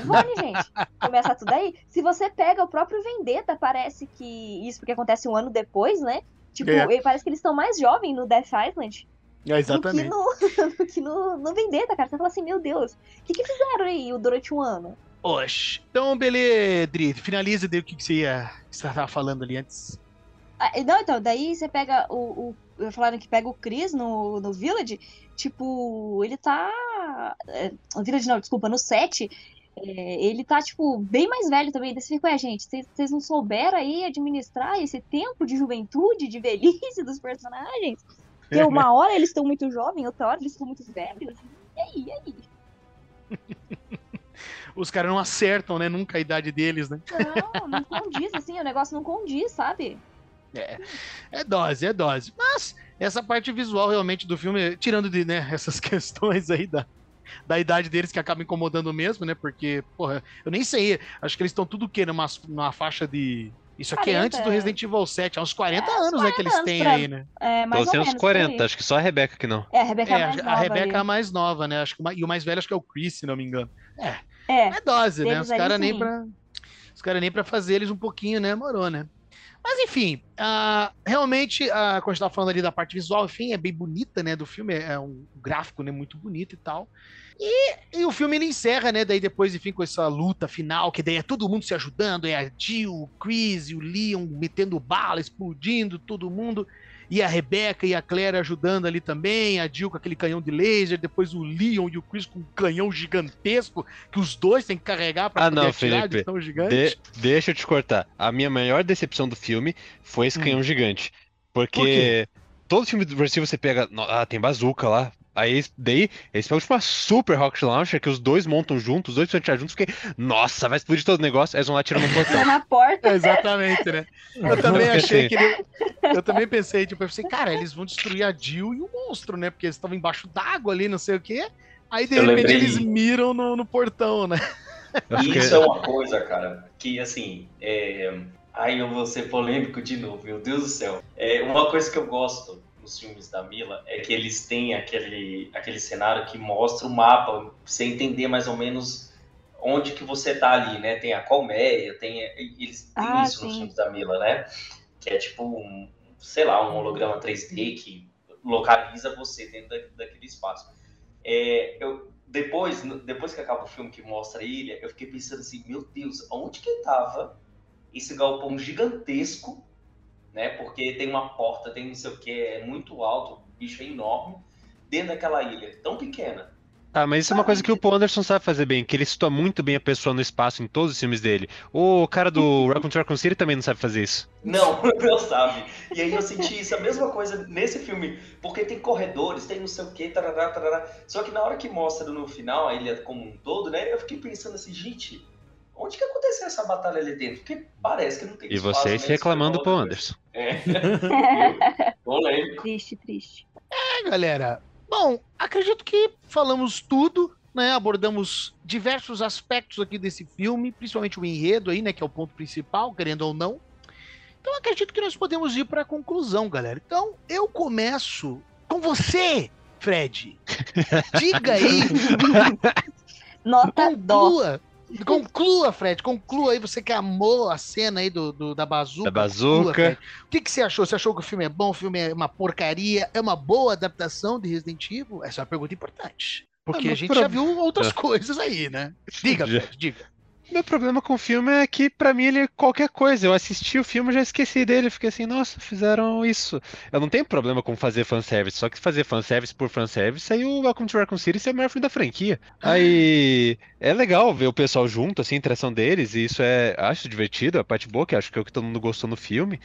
Ivone, gente. Começa tudo aí. Se você pega o próprio Vendetta, parece que isso porque acontece um ano depois, né? Tipo, É. parece que eles estão mais jovens no Death Island É, do que, no, do que no, no Vendetta, cara. Você fala assim, meu Deus, o que, que fizeram aí durante um ano? Oxe. Então, beleza, Dri, finaliza o que, que você ia. tava falando ali antes. Ah, Não, então, daí você pega o. o falaram que pega o Chris no, no Village, tipo, ele tá. É, no Village não, desculpa, no 7. é, ele tá, tipo, bem mais velho também. Daí você fica, ué, gente, vocês não souberam aí administrar esse tempo de juventude, de velhice dos personagens? Porque uma hora eles estão muito jovens, outra hora eles estão muito velhos. E aí, e aí? Os caras não acertam, né? Nunca a idade deles, né? Não, não condiz, assim, o negócio não condiz, sabe? É dose, é dose. Mas essa parte visual realmente do filme, tirando de né, essas questões aí da, da idade deles que acaba incomodando mesmo, né? Porque, porra, eu nem sei. Acho que eles estão tudo o quê? Numa, numa faixa de. Isso aqui é 40, antes do é. Resident Evil 7, há uns 40 É, uns anos, né, que 40 eles anos têm pra- aí, né? É, mais Então ou tem uns menos. aí. 40, acho que só a Rebeca que não. É, a Rebeca É, é mais a nova Rebeca é a mais nova, né? Acho que, e o mais velho acho que é o Chris, se não me engano. É. É, É dose, né? Os caras nem pra. Os caras nem pra fazer eles um pouquinho, né? Morou, né? Mas enfim, ah, realmente, ah, quando a gente tava falando ali da parte visual, enfim, é bem bonita, né? Do filme, é um gráfico, né? Muito bonito e tal. E, e o filme ele encerra, né? Daí depois, enfim, com essa luta final, que daí é todo mundo se ajudando, é a Jill, o Chris e o Leon metendo bala, explodindo todo mundo. E a Rebecca e a Claire ajudando ali também, a Jill com aquele canhão de laser, depois o Leon e o Chris com um canhão gigantesco, que os dois têm que carregar pra Ah, poder não, atirar de Felipe. tão gigante. De- deixa eu te cortar. A minha maior decepção do filme foi esse Hum. canhão gigante. Por Porque quê? todo filme do Evil você pega. Ah, tem bazuca lá. Aí daí, eles pegam tipo uma super rocket launcher que os dois montam juntos, os dois precisam atirar juntos, porque, nossa, vai explodir todo o negócio, eles vão lá tirando tá portão. na porta. Exatamente, né? Eu também achei assim- que ele... Eu também pensei, tipo, eu pensei, cara, eles vão destruir a Jill e o monstro, né? Porque eles estavam embaixo d'água ali, não sei o quê. Aí, de Eu repente, lembrei. eles miram no, no portão, né? E fiquei- isso é uma coisa, cara, que assim, é... aí eu vou ser polêmico de novo, meu Deus do céu. É, uma coisa que eu gosto nos filmes da Mila é que eles têm aquele, aquele cenário que mostra o mapa, você entender mais ou menos onde que você tá ali, né? Tem a colmeia, tem. Eles têm Ah, isso nos sim. filmes da Mila, né? Que é tipo um, sei lá, um holograma 3D que localiza você dentro da- daquele espaço. É, eu, depois, depois que acaba o filme que mostra a ilha, eu fiquei pensando assim, meu Deus, onde que tava esse galpão gigantesco, né? Porque tem uma porta, tem não sei o que, é muito alto, o bicho é enorme, dentro daquela ilha tão pequena. Ah, mas isso é uma coisa que o Paul Anderson sabe fazer bem, que ele situa muito bem a pessoa no espaço em todos os filmes dele. O cara do Raccoon Raccoon City também não sabe fazer isso. Não, não sabe. E aí eu senti isso, a mesma coisa nesse filme, porque tem corredores, tem não sei o que, tarará, tarará. Só que na hora que mostra no final a ilha como um todo, né? Eu fiquei pensando assim, gente, onde que aconteceu essa batalha ali dentro? Porque parece que não tem E espaço, vocês reclamando do Paul depois. Anderson. É. Polêmico. triste, triste. É, galera. Bom, acredito que falamos tudo, né? Abordamos diversos aspectos aqui desse filme, principalmente o enredo aí, né? Que é o ponto principal, querendo ou não. Então acredito que nós podemos ir para a conclusão, galera. Então eu começo com você, Fred. Diga aí, Nota dó. Conclua. Conclua, Fred, conclua aí, você que amou a cena aí do, do- da bazuca. Da conclua, bazuca. Fred. O que, que você achou? Você achou que o filme é bom, o filme é uma porcaria, é uma boa adaptação de Resident Evil? Essa é uma pergunta importante. Porque Ah, a gente pro- já viu outras coisas aí, né? Diga, Já. Fred, diga. Meu problema com o filme é que, pra mim, ele é qualquer coisa. Eu assisti o filme e já esqueci dele. Fiquei assim, nossa, fizeram isso. Eu não tenho problema com fazer fanservice, só que fazer fanservice por fanservice, aí o Welcome to Raccoon City é o maior filme da franquia. Aí é legal ver o pessoal junto, assim, a interação deles, e isso é, acho divertido, a parte boa, que acho que é o que todo mundo gostou no filme.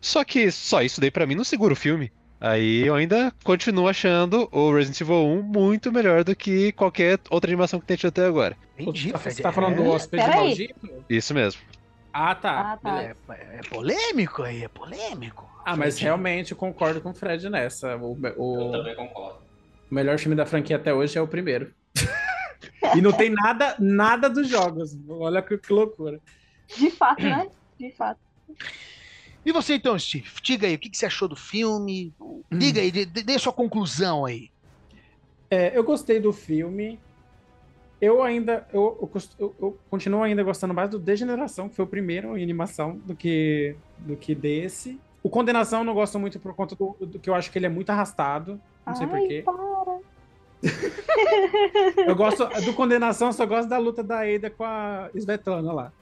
Só que só isso daí pra mim não segura o filme. Aí eu ainda continuo achando o Resident Evil 1 muito melhor do que qualquer outra animação que tenha tido até agora. Entendi, Você Fred. tá falando do é, hóspede maldito? Isso mesmo. Ah, tá. Ah, tá. Beleza. é, é polêmico aí, é polêmico. Ah, mas Fred. realmente eu concordo com o Fred nessa. O, Eu o- também concordo. o melhor filme da franquia até hoje é o primeiro. e não tem nada, nada dos jogos. Olha que, que loucura. De fato, né? De fato. E você então, Steve? Diga aí, o que, que você achou do filme? Diga aí, dê, dê sua conclusão aí. É, eu gostei do filme. Eu ainda. Eu, eu, eu- continuo ainda gostando mais do Degeneração, que foi o primeiro em animação, do que, do que desse. O Condenação eu não gosto muito por conta do, do que eu acho que ele é muito arrastado. Não sei Ai, porquê. para. Eu gosto do Condenação, eu só gosto da luta da Ada com a Svetlana lá.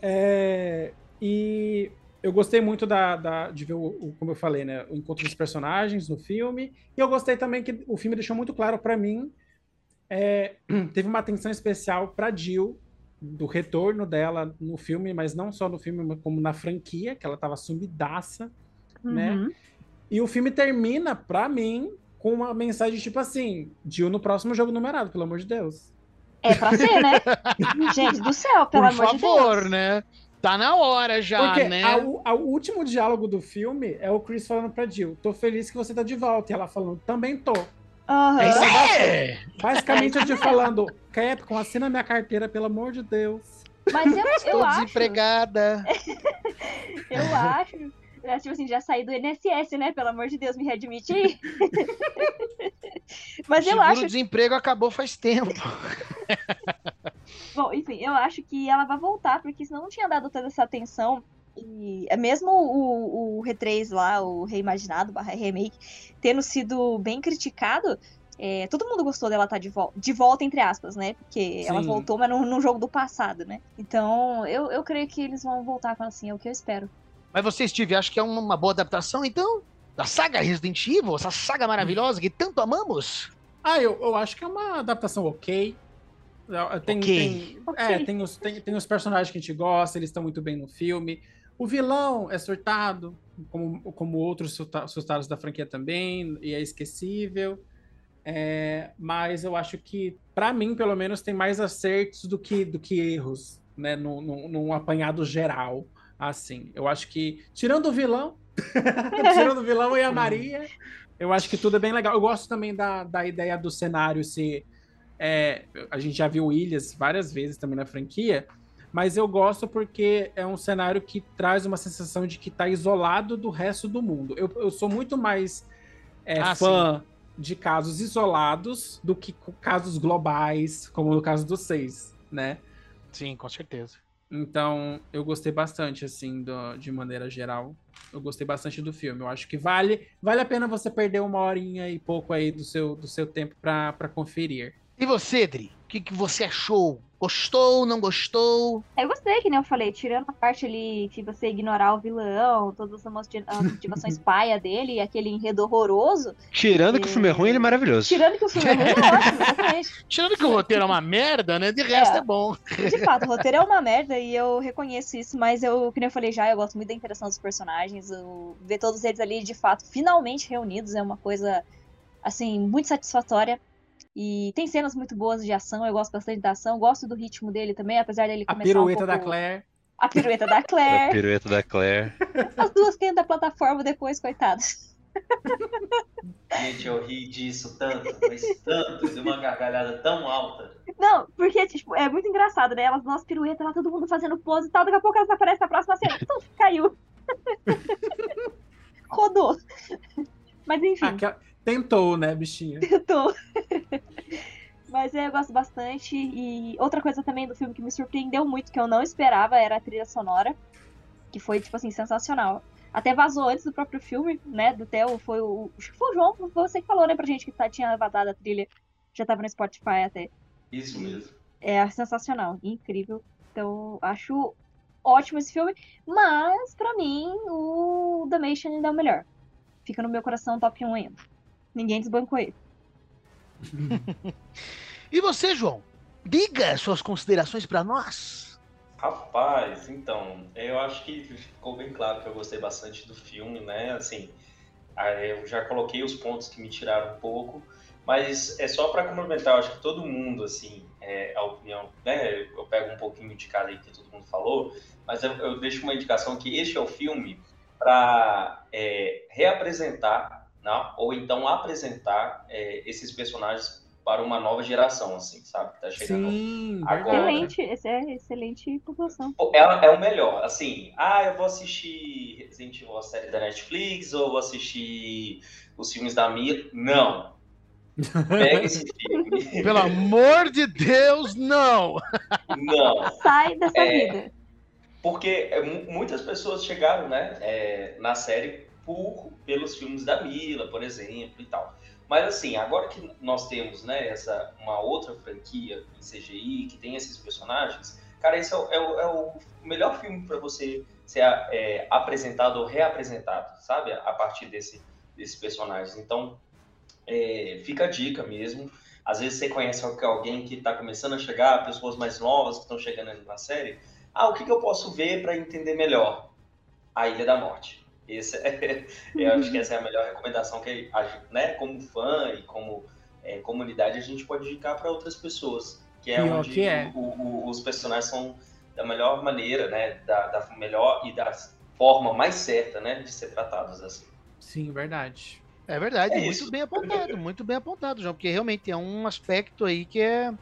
É, e eu gostei muito da, da- de ver, o, o- como eu falei, né, o encontro dos personagens no filme. E eu gostei também que o filme deixou muito claro pra mim. é, teve uma atenção especial pra Jill, do retorno dela no filme, mas não só no filme, como na franquia, que ela tava sumidaça. Né? Uhum. E o filme termina, pra mim, com uma mensagem tipo assim: Jill no próximo jogo numerado, pelo amor de Deus. É pra ser, né? Gente do céu, pelo Por amor de favor, Deus. né? Tá na hora já, Porque né? a- o a- o último diálogo do filme é o Chris falando pra Jill: tô feliz que você tá de volta. E ela falando: também tô. Aham. É isso É! Basicamente, eu te falando: Capcom, assina minha carteira, pelo amor de Deus. Mas eu, eu Estou acho, desempregada. eu acho. é, Tipo assim, já saí do INSS, né? Pelo amor de Deus, me readmite aí. Mas eu acho Seguro-desemprego acabou faz tempo. Bom, enfim, eu acho que ela vai voltar, porque senão não tinha dado toda essa atenção. E é mesmo o, o R3 lá, o reimaginado, barra remake, tendo sido bem criticado, é, todo mundo gostou dela estar tá de, vo de volta, entre aspas, né? Porque Sim. ela voltou, mas num, jogo do passado, né? Então, eu, eu creio que eles vão voltar com assim, é o que eu espero. Mas você, Steve, acha que é uma boa adaptação, então? Da saga Resident Evil, essa saga maravilhosa que tanto amamos? Ah, eu, eu acho que é uma adaptação ok. Tem, okay. Tem, okay. É, tem os, tem, tem os personagens que a gente gosta, eles estão muito bem no filme. O vilão é surtado, como, como outros surtados da franquia também, e é esquecível. É, mas eu acho que, para mim, pelo menos, tem mais acertos do que, do que erros, né? Num, num, num apanhado geral, assim. Eu acho que, tirando o vilão, tirando o vilão e a Maria, eu acho que tudo é bem legal. Eu gosto também da, da ideia do cenário ser. É, a gente já viu ilhas várias vezes também na franquia, mas eu gosto porque é um cenário que traz uma sensação de que está isolado do resto do mundo. Eu, eu sou muito mais é, ah, fã sim. de casos isolados do que casos globais, como no caso dos seis, né? Sim, com certeza. Então, eu gostei bastante, assim, do, de maneira geral. Eu gostei bastante do filme. Eu acho que vale, vale a pena você perder uma horinha e pouco aí do seu, do seu tempo para conferir. E você, Dri? O que, que você achou? Gostou, não gostou? Eu gostei, que nem eu falei, tirando a parte ali que você ignorar o vilão, todas as motivações paia dele e aquele enredo horroroso. Tirando e... que o filme é ruim, ele é maravilhoso. Tirando que o filme é ruim, é ótimo, exatamente. Tirando que o roteiro é uma merda, né? De resto é, é bom. De fato, o roteiro é uma merda e eu reconheço isso, mas eu, como eu falei já, eu gosto muito da interação dos personagens. Eu, ver todos eles ali, de fato, finalmente reunidos é uma coisa, assim, muito satisfatória. E tem cenas muito boas de ação, eu gosto bastante da ação, gosto do ritmo dele também, apesar dele começar A pirueta um pouco... da Claire. A pirueta da Claire. A pirueta da Claire. As duas caindo da plataforma depois, coitadas. Gente, eu ri disso tanto, mas tanto, de uma gargalhada tão alta. Não, porque, tipo, é muito engraçado, né? Elas, nossa, pirueta, lá todo mundo fazendo pose e tal, daqui a pouco elas aparecem na próxima cena, então, caiu. Rodou. Mas enfim. Aquela... Tentou, né, bichinho? Tentou. Mas eu gosto bastante. E outra coisa também do filme que me surpreendeu muito, que eu não esperava, era a trilha sonora. Que foi, tipo assim, sensacional. Até vazou antes do próprio filme, né? Do Theo. Foi o. Acho que foi o João, foi você que falou, né, pra gente que tá, tinha vazado a trilha. Já tava no Spotify até. Isso mesmo. É sensacional, incrível. Então, acho ótimo esse filme. Mas, pra mim, o The Mission ainda é o melhor. Fica no meu coração top 1 ainda. Ninguém desbancou ele. e você, João? Diga suas considerações para nós. Rapaz, então, eu acho que ficou bem claro que eu gostei bastante do filme, né? Assim, eu já coloquei os pontos que me tiraram um pouco, mas é só para complementar, eu acho que todo mundo, assim, é, a opinião, né? Eu pego um pouquinho de cada aí que todo mundo falou, mas eu, eu deixo uma indicação que este é o filme para é, reapresentar né? ou então apresentar é, esses personagens para uma nova geração, assim, sabe? Tá chegando Sim, agora. Excelente, é excelente população. É, é o melhor, assim, ah, eu vou assistir Resident Evil, a série da Netflix, ou vou assistir os filmes da Mia. Não. Pega esse filme. Pelo amor de Deus, não! Não. Sai dessa é, vida. Porque é, muitas pessoas chegaram, né, é, na série por, pelos filmes da Mila, por exemplo, e tal. Mas assim, agora que nós temos né, essa, uma outra franquia em CGI, que tem esses personagens, cara, esse é o, é o, é o melhor filme para você ser é, apresentado ou reapresentado, sabe? A partir desse, desses personagens. Então, é, fica a dica mesmo. Às vezes você conhece alguém que está começando a chegar, pessoas mais novas que estão chegando na série. Ah, o que, que eu posso ver para entender melhor? A Ilha da Morte. Esse é, eu acho que essa é a melhor recomendação que, né, como fã e como é, comunidade, a gente pode indicar para outras pessoas. Que é Pior onde que é. O, o, os personagens são da melhor maneira, né, da, da, melhor e da forma mais certa, né, de ser tratados assim. Sim, verdade. É verdade, é muito isso. bem apontado, muito bem apontado, João, porque realmente é um aspecto aí que é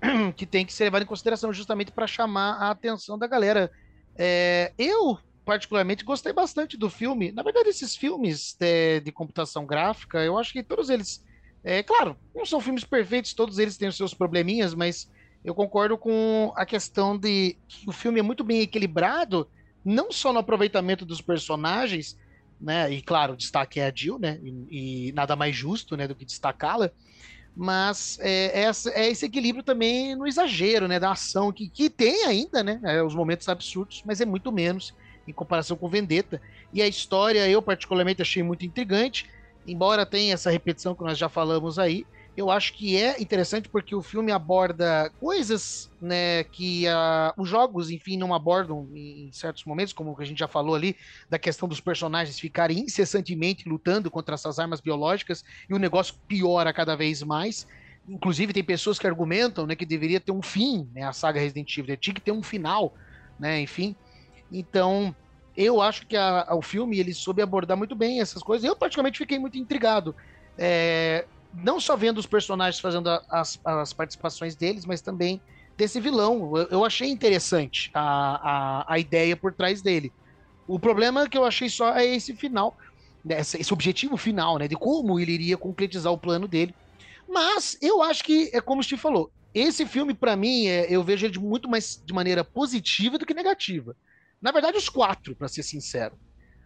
que tem que ser levado em consideração justamente para chamar a atenção da galera. É, eu particularmente gostei bastante do filme. Na verdade, esses filmes de, de computação gráfica, eu acho que todos eles, é claro, não são filmes perfeitos, todos eles têm os seus probleminhas, mas eu concordo com a questão de que o filme é muito bem equilibrado, não só no aproveitamento dos personagens, né? E claro, o destaque é a Jill, né? E, e nada mais justo, né, do que destacá-la. Mas é, é, é, esse equilíbrio também no exagero, né? Da ação que, que tem ainda, né? É, os momentos absurdos, mas é muito menos em comparação com Vendetta. E a história eu particularmente achei muito intrigante, embora tenha essa repetição que nós já falamos aí eu acho que é interessante porque o filme aborda coisas né, que uh, os jogos, enfim, não abordam em certos momentos, como a gente já falou ali, da questão dos personagens ficarem incessantemente lutando contra essas armas biológicas e o negócio piora cada vez mais. Inclusive, tem pessoas que argumentam né, que deveria ter um fim, né, a saga Resident Evil, tinha que ter um final, né, enfim. Então, eu acho que a, a, o filme ele soube abordar muito bem essas coisas. Eu, praticamente, fiquei muito intrigado. É, não só vendo os personagens fazendo as, as participações deles, mas também desse vilão. Eu, eu achei interessante a, a, ideia por trás dele. O problema que eu achei só é esse final, né, esse, esse objetivo final, né? De como ele iria concretizar o plano dele. Mas eu acho que, é como o Steve falou, esse filme, para mim, é, eu vejo ele de muito mais de maneira positiva do que negativa. Na verdade, os quatro, para ser sincero.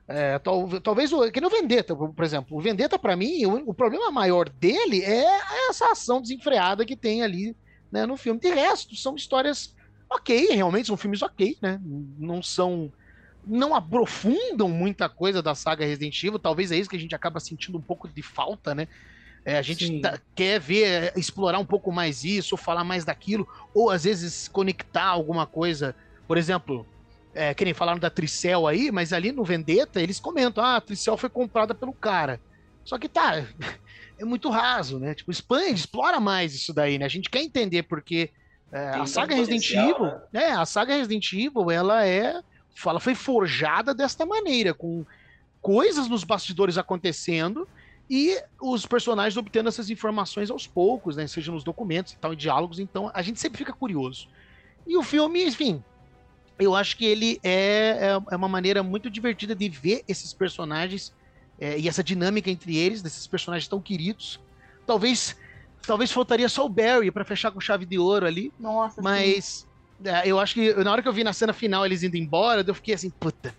É, tal, talvez o que no Vendetta, por exemplo, o Vendetta para mim, o, o, problema maior dele é essa ação desenfreada que tem ali né, no filme. De resto, são histórias ok, realmente são filmes ok, né? Não são não aprofundam muita coisa da saga Resident Evil, talvez é isso que a gente acaba sentindo um pouco de falta, né? É, a gente tá, quer ver, explorar um pouco mais isso, falar mais daquilo, ou às vezes conectar alguma coisa. Por exemplo, é, que nem falaram da Tricel aí, mas ali no Vendetta eles comentam: ah, a Tricel foi comprada pelo cara. Só que tá, é muito raso, né? Tipo, expande, explora mais isso daí, né? A gente quer entender porque é, a saga Resident Evil, né? é, a saga Resident Evil, ela é, fala, foi forjada desta maneira, com coisas nos bastidores acontecendo e os personagens obtendo essas informações aos poucos, né? Seja nos documentos e tal, em diálogos. Então, a gente sempre fica curioso. E o filme, enfim, eu acho que ele é, é, é uma maneira muito divertida de ver esses personagens é, e essa dinâmica entre eles, desses personagens tão queridos. Talvez talvez faltaria só o Barry para fechar com chave de ouro ali. Nossa, mas é, eu acho que na hora que eu vi na cena final eles indo embora, eu fiquei assim, puta,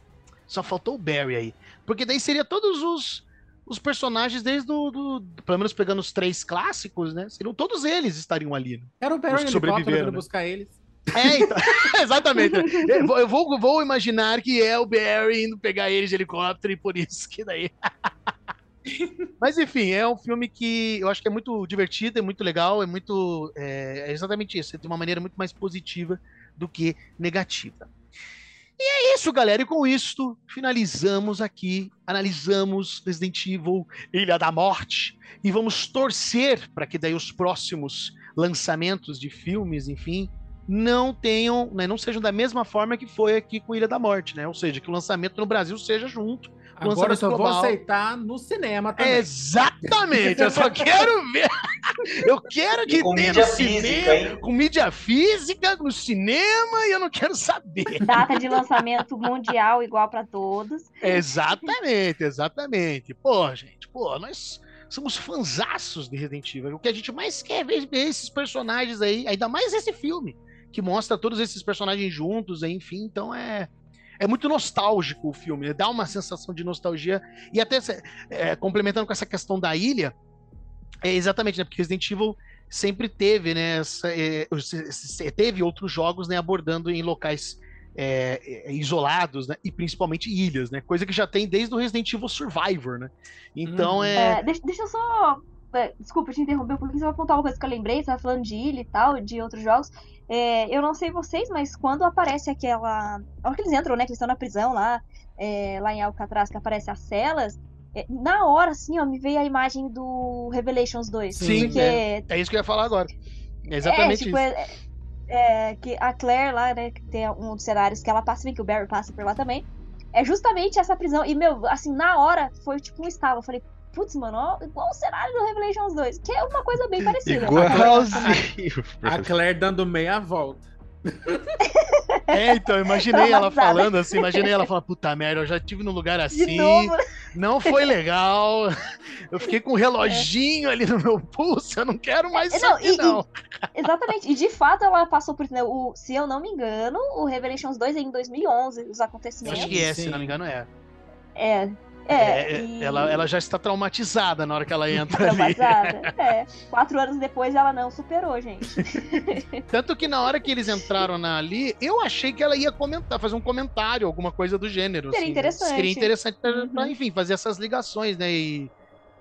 só faltou o Barry aí. Porque daí seria todos os, os personagens desde o. Do, pelo menos pegando os três clássicos, né? Seriam todos eles estariam ali. Né? Era o Barry sobreviveram né? buscar eles. É, então, exatamente. Eu vou, vou imaginar que é o Barry indo pegar ele de helicóptero e por isso que daí. Mas enfim, é um filme que eu acho que é muito divertido, é muito legal, é muito. É, é exatamente isso, é de uma maneira muito mais positiva do que negativa. E é isso, galera. E com isso, finalizamos aqui, analisamos Resident Evil Ilha da Morte e vamos torcer para que daí os próximos lançamentos de filmes, enfim, não tenham, né, não sejam da mesma forma que foi aqui com Ilha da Morte, né? Ou seja, que o lançamento no Brasil seja junto. Agora eu só global. vou aceitar no cinema também. Exatamente, eu só quero ver. Eu quero que tenha no cinema, hein? com mídia física, no cinema, e eu não quero saber. Data de lançamento mundial igual para todos. Exatamente, exatamente. Pô, gente, pô, nós somos fanzaços de Resident Evil. O que a gente mais quer ver, ver esses personagens aí, ainda mais esse filme que mostra todos esses personagens juntos, enfim, então é é muito nostálgico o filme, né? dá uma sensação de nostalgia e até é, complementando com essa questão da ilha, é exatamente, né? Porque Resident Evil sempre teve, né? Essa, é, teve outros jogos, né? Abordando em locais é, é, isolados, né? E principalmente ilhas, né? Coisa que já tem desde o Resident Evil Survivor, né? Então hum. é... deixa, deixa eu só Desculpa te interromper um pouquinho, só vou contar uma coisa que eu lembrei, você tava falando de ilha e tal, de outros jogos. É, eu não sei vocês, mas quando aparece aquela. A hora que eles entram, né? Que eles estão na prisão lá, é, lá em Alcatraz, que aparece as celas. É, na hora, assim, ó, me veio a imagem do Revelations 2. Sim, porque... é, é isso que eu ia falar agora. É exatamente tipo, isso. É, é, que a Claire lá, né, que tem um dos cenários que ela passa, bem que o Barry passa por lá também. É justamente essa prisão. E, meu, assim, na hora foi tipo um estalo. Eu falei, putz, mano, ó, igual o cenário do Revelations 2, que é uma coisa bem parecida. Igualzinho. A Claire dando meia volta. É, então, imaginei ela falando assim, imaginei ela falando, puta merda, eu já tive num lugar assim. não foi legal. Eu fiquei com um reloginho ali no meu pulso, eu não quero mais É, não, saber, e- não. Exatamente. E de fato ela passou por. né, O, se eu não me engano, o Revelations 2 é em 2011, os Eu acontecimentos. acho que é, Sim. se não me engano, é. É. É. É, e- ela, ela já está traumatizada na hora que ela entra ali. Traumatizada. É. Quatro anos depois ela não superou, gente. Tanto que na hora que eles entraram na, ali, eu achei que ela ia comentar, fazer um comentário, alguma coisa do gênero. Seria assim. interessante. Seria interessante pra, Uhum. pra, enfim, fazer essas ligações, né? E,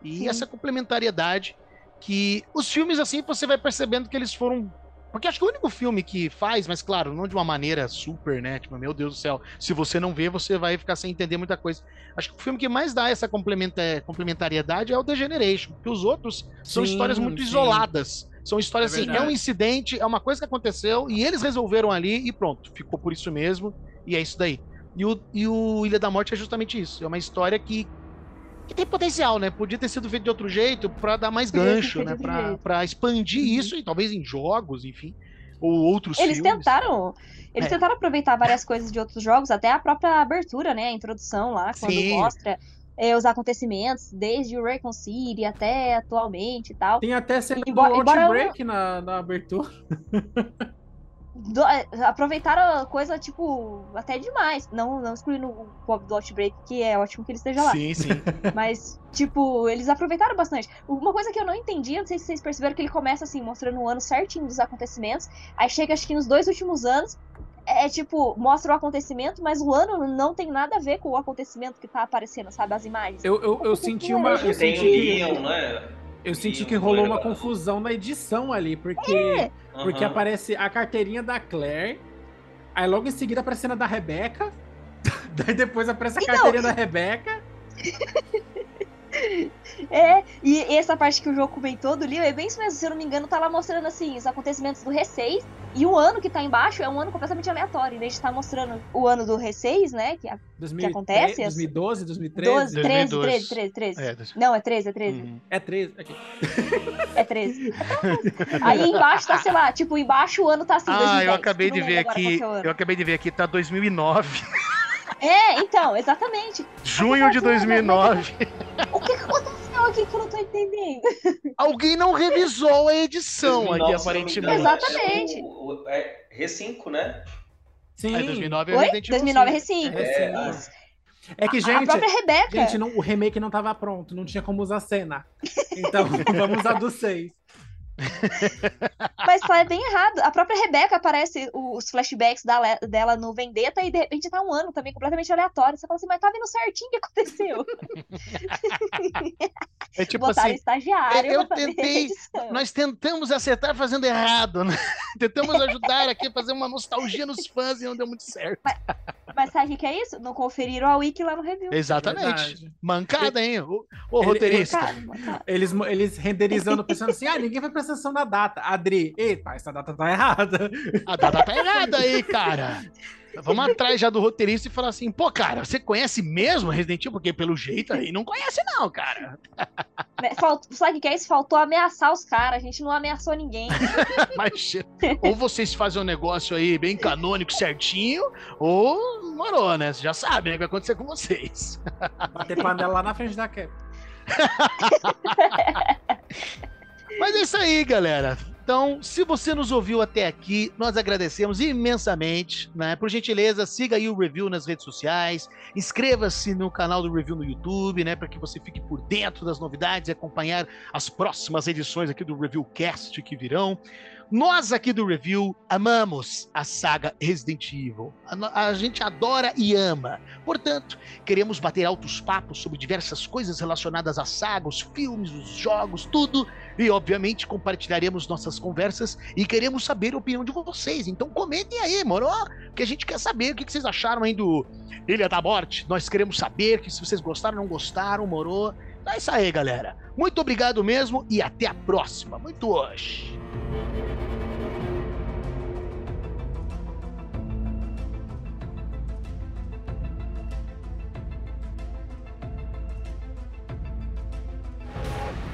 e Sim. essa complementariedade que os filmes, assim, você vai percebendo que eles foram. Porque acho que o único filme que faz, mas claro, não de uma maneira super, né? Tipo, meu Deus do céu, se você não vê, você vai ficar sem entender muita coisa. Acho que o filme que mais dá essa complementa- complementariedade é o The Generation, porque os outros são Sim, histórias muito sim. isoladas. São histórias É assim, é um verdade. incidente, é uma coisa que aconteceu e eles resolveram ali e pronto, ficou por isso mesmo e é isso daí. E o, e o Ilha da Morte é justamente isso. É uma história que, que tem potencial, né? Podia ter sido feito de outro jeito pra dar mais Podia gancho, né? pra expandir Uhum. isso e talvez em jogos, enfim, ou outros Eles filmes. tentaram. Eles É. tentaram aproveitar várias coisas de outros jogos, até a própria abertura, né? A introdução lá, quando Sim. mostra é, os acontecimentos, desde o Raycon City até atualmente e tal. Tem até cena do Embora- embora eu- Outbreak na, na abertura. Do- é, aproveitaram a coisa, tipo, até demais. Não, não excluindo o Bob do Outbreak, que é ótimo que ele esteja lá. Sim, sim. Mas, tipo, eles aproveitaram bastante. Uma coisa que eu não entendi, não sei se vocês perceberam, que ele começa assim, mostrando o ano certinho dos acontecimentos. Aí chega, acho que nos dois últimos anos, é tipo, mostra o acontecimento, mas o ano não tem nada a ver com o acontecimento que tá aparecendo, sabe? As imagens. Eu, eu, eu senti uma. Eu Tem senti o que, Leon, né? Eu senti que rolou uma é? confusão na edição ali, porque, porque Aham. aparece a carteirinha da Claire, aí logo em seguida aparece a cena da Rebeca, daí depois aparece a Então, carteirinha da Rebeca. É, e essa parte que o jogo comentou do Leon é bem isso mesmo. Se eu não me engano, tá lá mostrando assim, os acontecimentos do R6. E o ano que tá embaixo é um ano completamente aleatório. Em vez de estar mostrando o ano do R6, né? Que é 2003, acontece? 2012, 2013. 12, 13, 2012. 13, 13, 13. É, Não, é 13, é 13. Uhum. É 13. Aqui. É 13. Aí embaixo tá, sei lá, tipo, embaixo o ano tá assim. Ah, 2010. eu acabei de ver aqui. que é. Eu acabei de ver aqui, tá 2009. É, então, exatamente. Junho de 2009. O que, que aconteceu aqui que eu não tô entendendo? Alguém não revisou a edição aqui, 2009, se eu não me aparentemente. engano, Exatamente. É, o, o, é R5, né? Sim. É, 2009 é Oi? Resident Evil 2009 é 5. R5. É, Isso. É que, A- a gente, própria Rebeca. gente não, o remake não tava pronto, não tinha como usar cena. Então, vamos usar do 6. Mas tá bem errado. A própria Rebeca aparece os flashbacks da- dela no Vendetta e de repente tá um ano também completamente aleatório. Você fala assim, mas tá vendo certinho o que aconteceu. É tipo Botaram assim, estagiário. eu fazer a tentei- nós tentamos acertar fazendo errado, né? Tentamos ajudar aqui, fazer uma nostalgia nos fãs e não deu muito certo. Mas sabe o que é isso? Não conferiram a wiki lá no review. Exatamente. Verdade. Mancada, hein? Ô, ô Ele- roteirista. Cara, cara. Eles, eles renderizando, pensando assim, ah, ninguém vai prestar atenção na data. Adri, eita, essa data tá errada. A data tá errada aí, cara. Vamos atrás já do roteirista e falar assim, pô, cara, você conhece mesmo Resident Evil? Porque pelo jeito aí não conhece não, cara. Né, falt- Sabe o que que é isso? Faltou ameaçar os caras. A gente não ameaçou ninguém. Mas ou vocês fazem um negócio aí bem canônico, certinho, ou morou, né? Você já sabe né, o que vai acontecer com vocês. Bater panela lá na frente da Cap. Mas é isso aí, galera. Então, se você nos ouviu até aqui, nós agradecemos imensamente, né? Por gentileza, siga aí o review nas redes sociais, inscreva-se no canal do review no YouTube, né, para que você fique por dentro das novidades e acompanhar as próximas edições aqui do Reviewcast que virão. Nós aqui do Review amamos a saga Resident Evil. A, a gente adora e ama. Portanto, queremos bater altos papos sobre diversas coisas relacionadas à saga, os filmes, os jogos, tudo e, obviamente, compartilharemos nossas conversas e queremos saber a opinião de vocês. Então, comentem aí, moro? Porque a gente quer saber o que que vocês acharam aí do Ilha da Morte. Nós queremos saber que se vocês gostaram ou não gostaram, moro? Então é isso aí, galera. Muito obrigado mesmo e até a próxima. Muito hoje.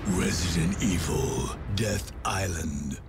Resident Evil Death Island.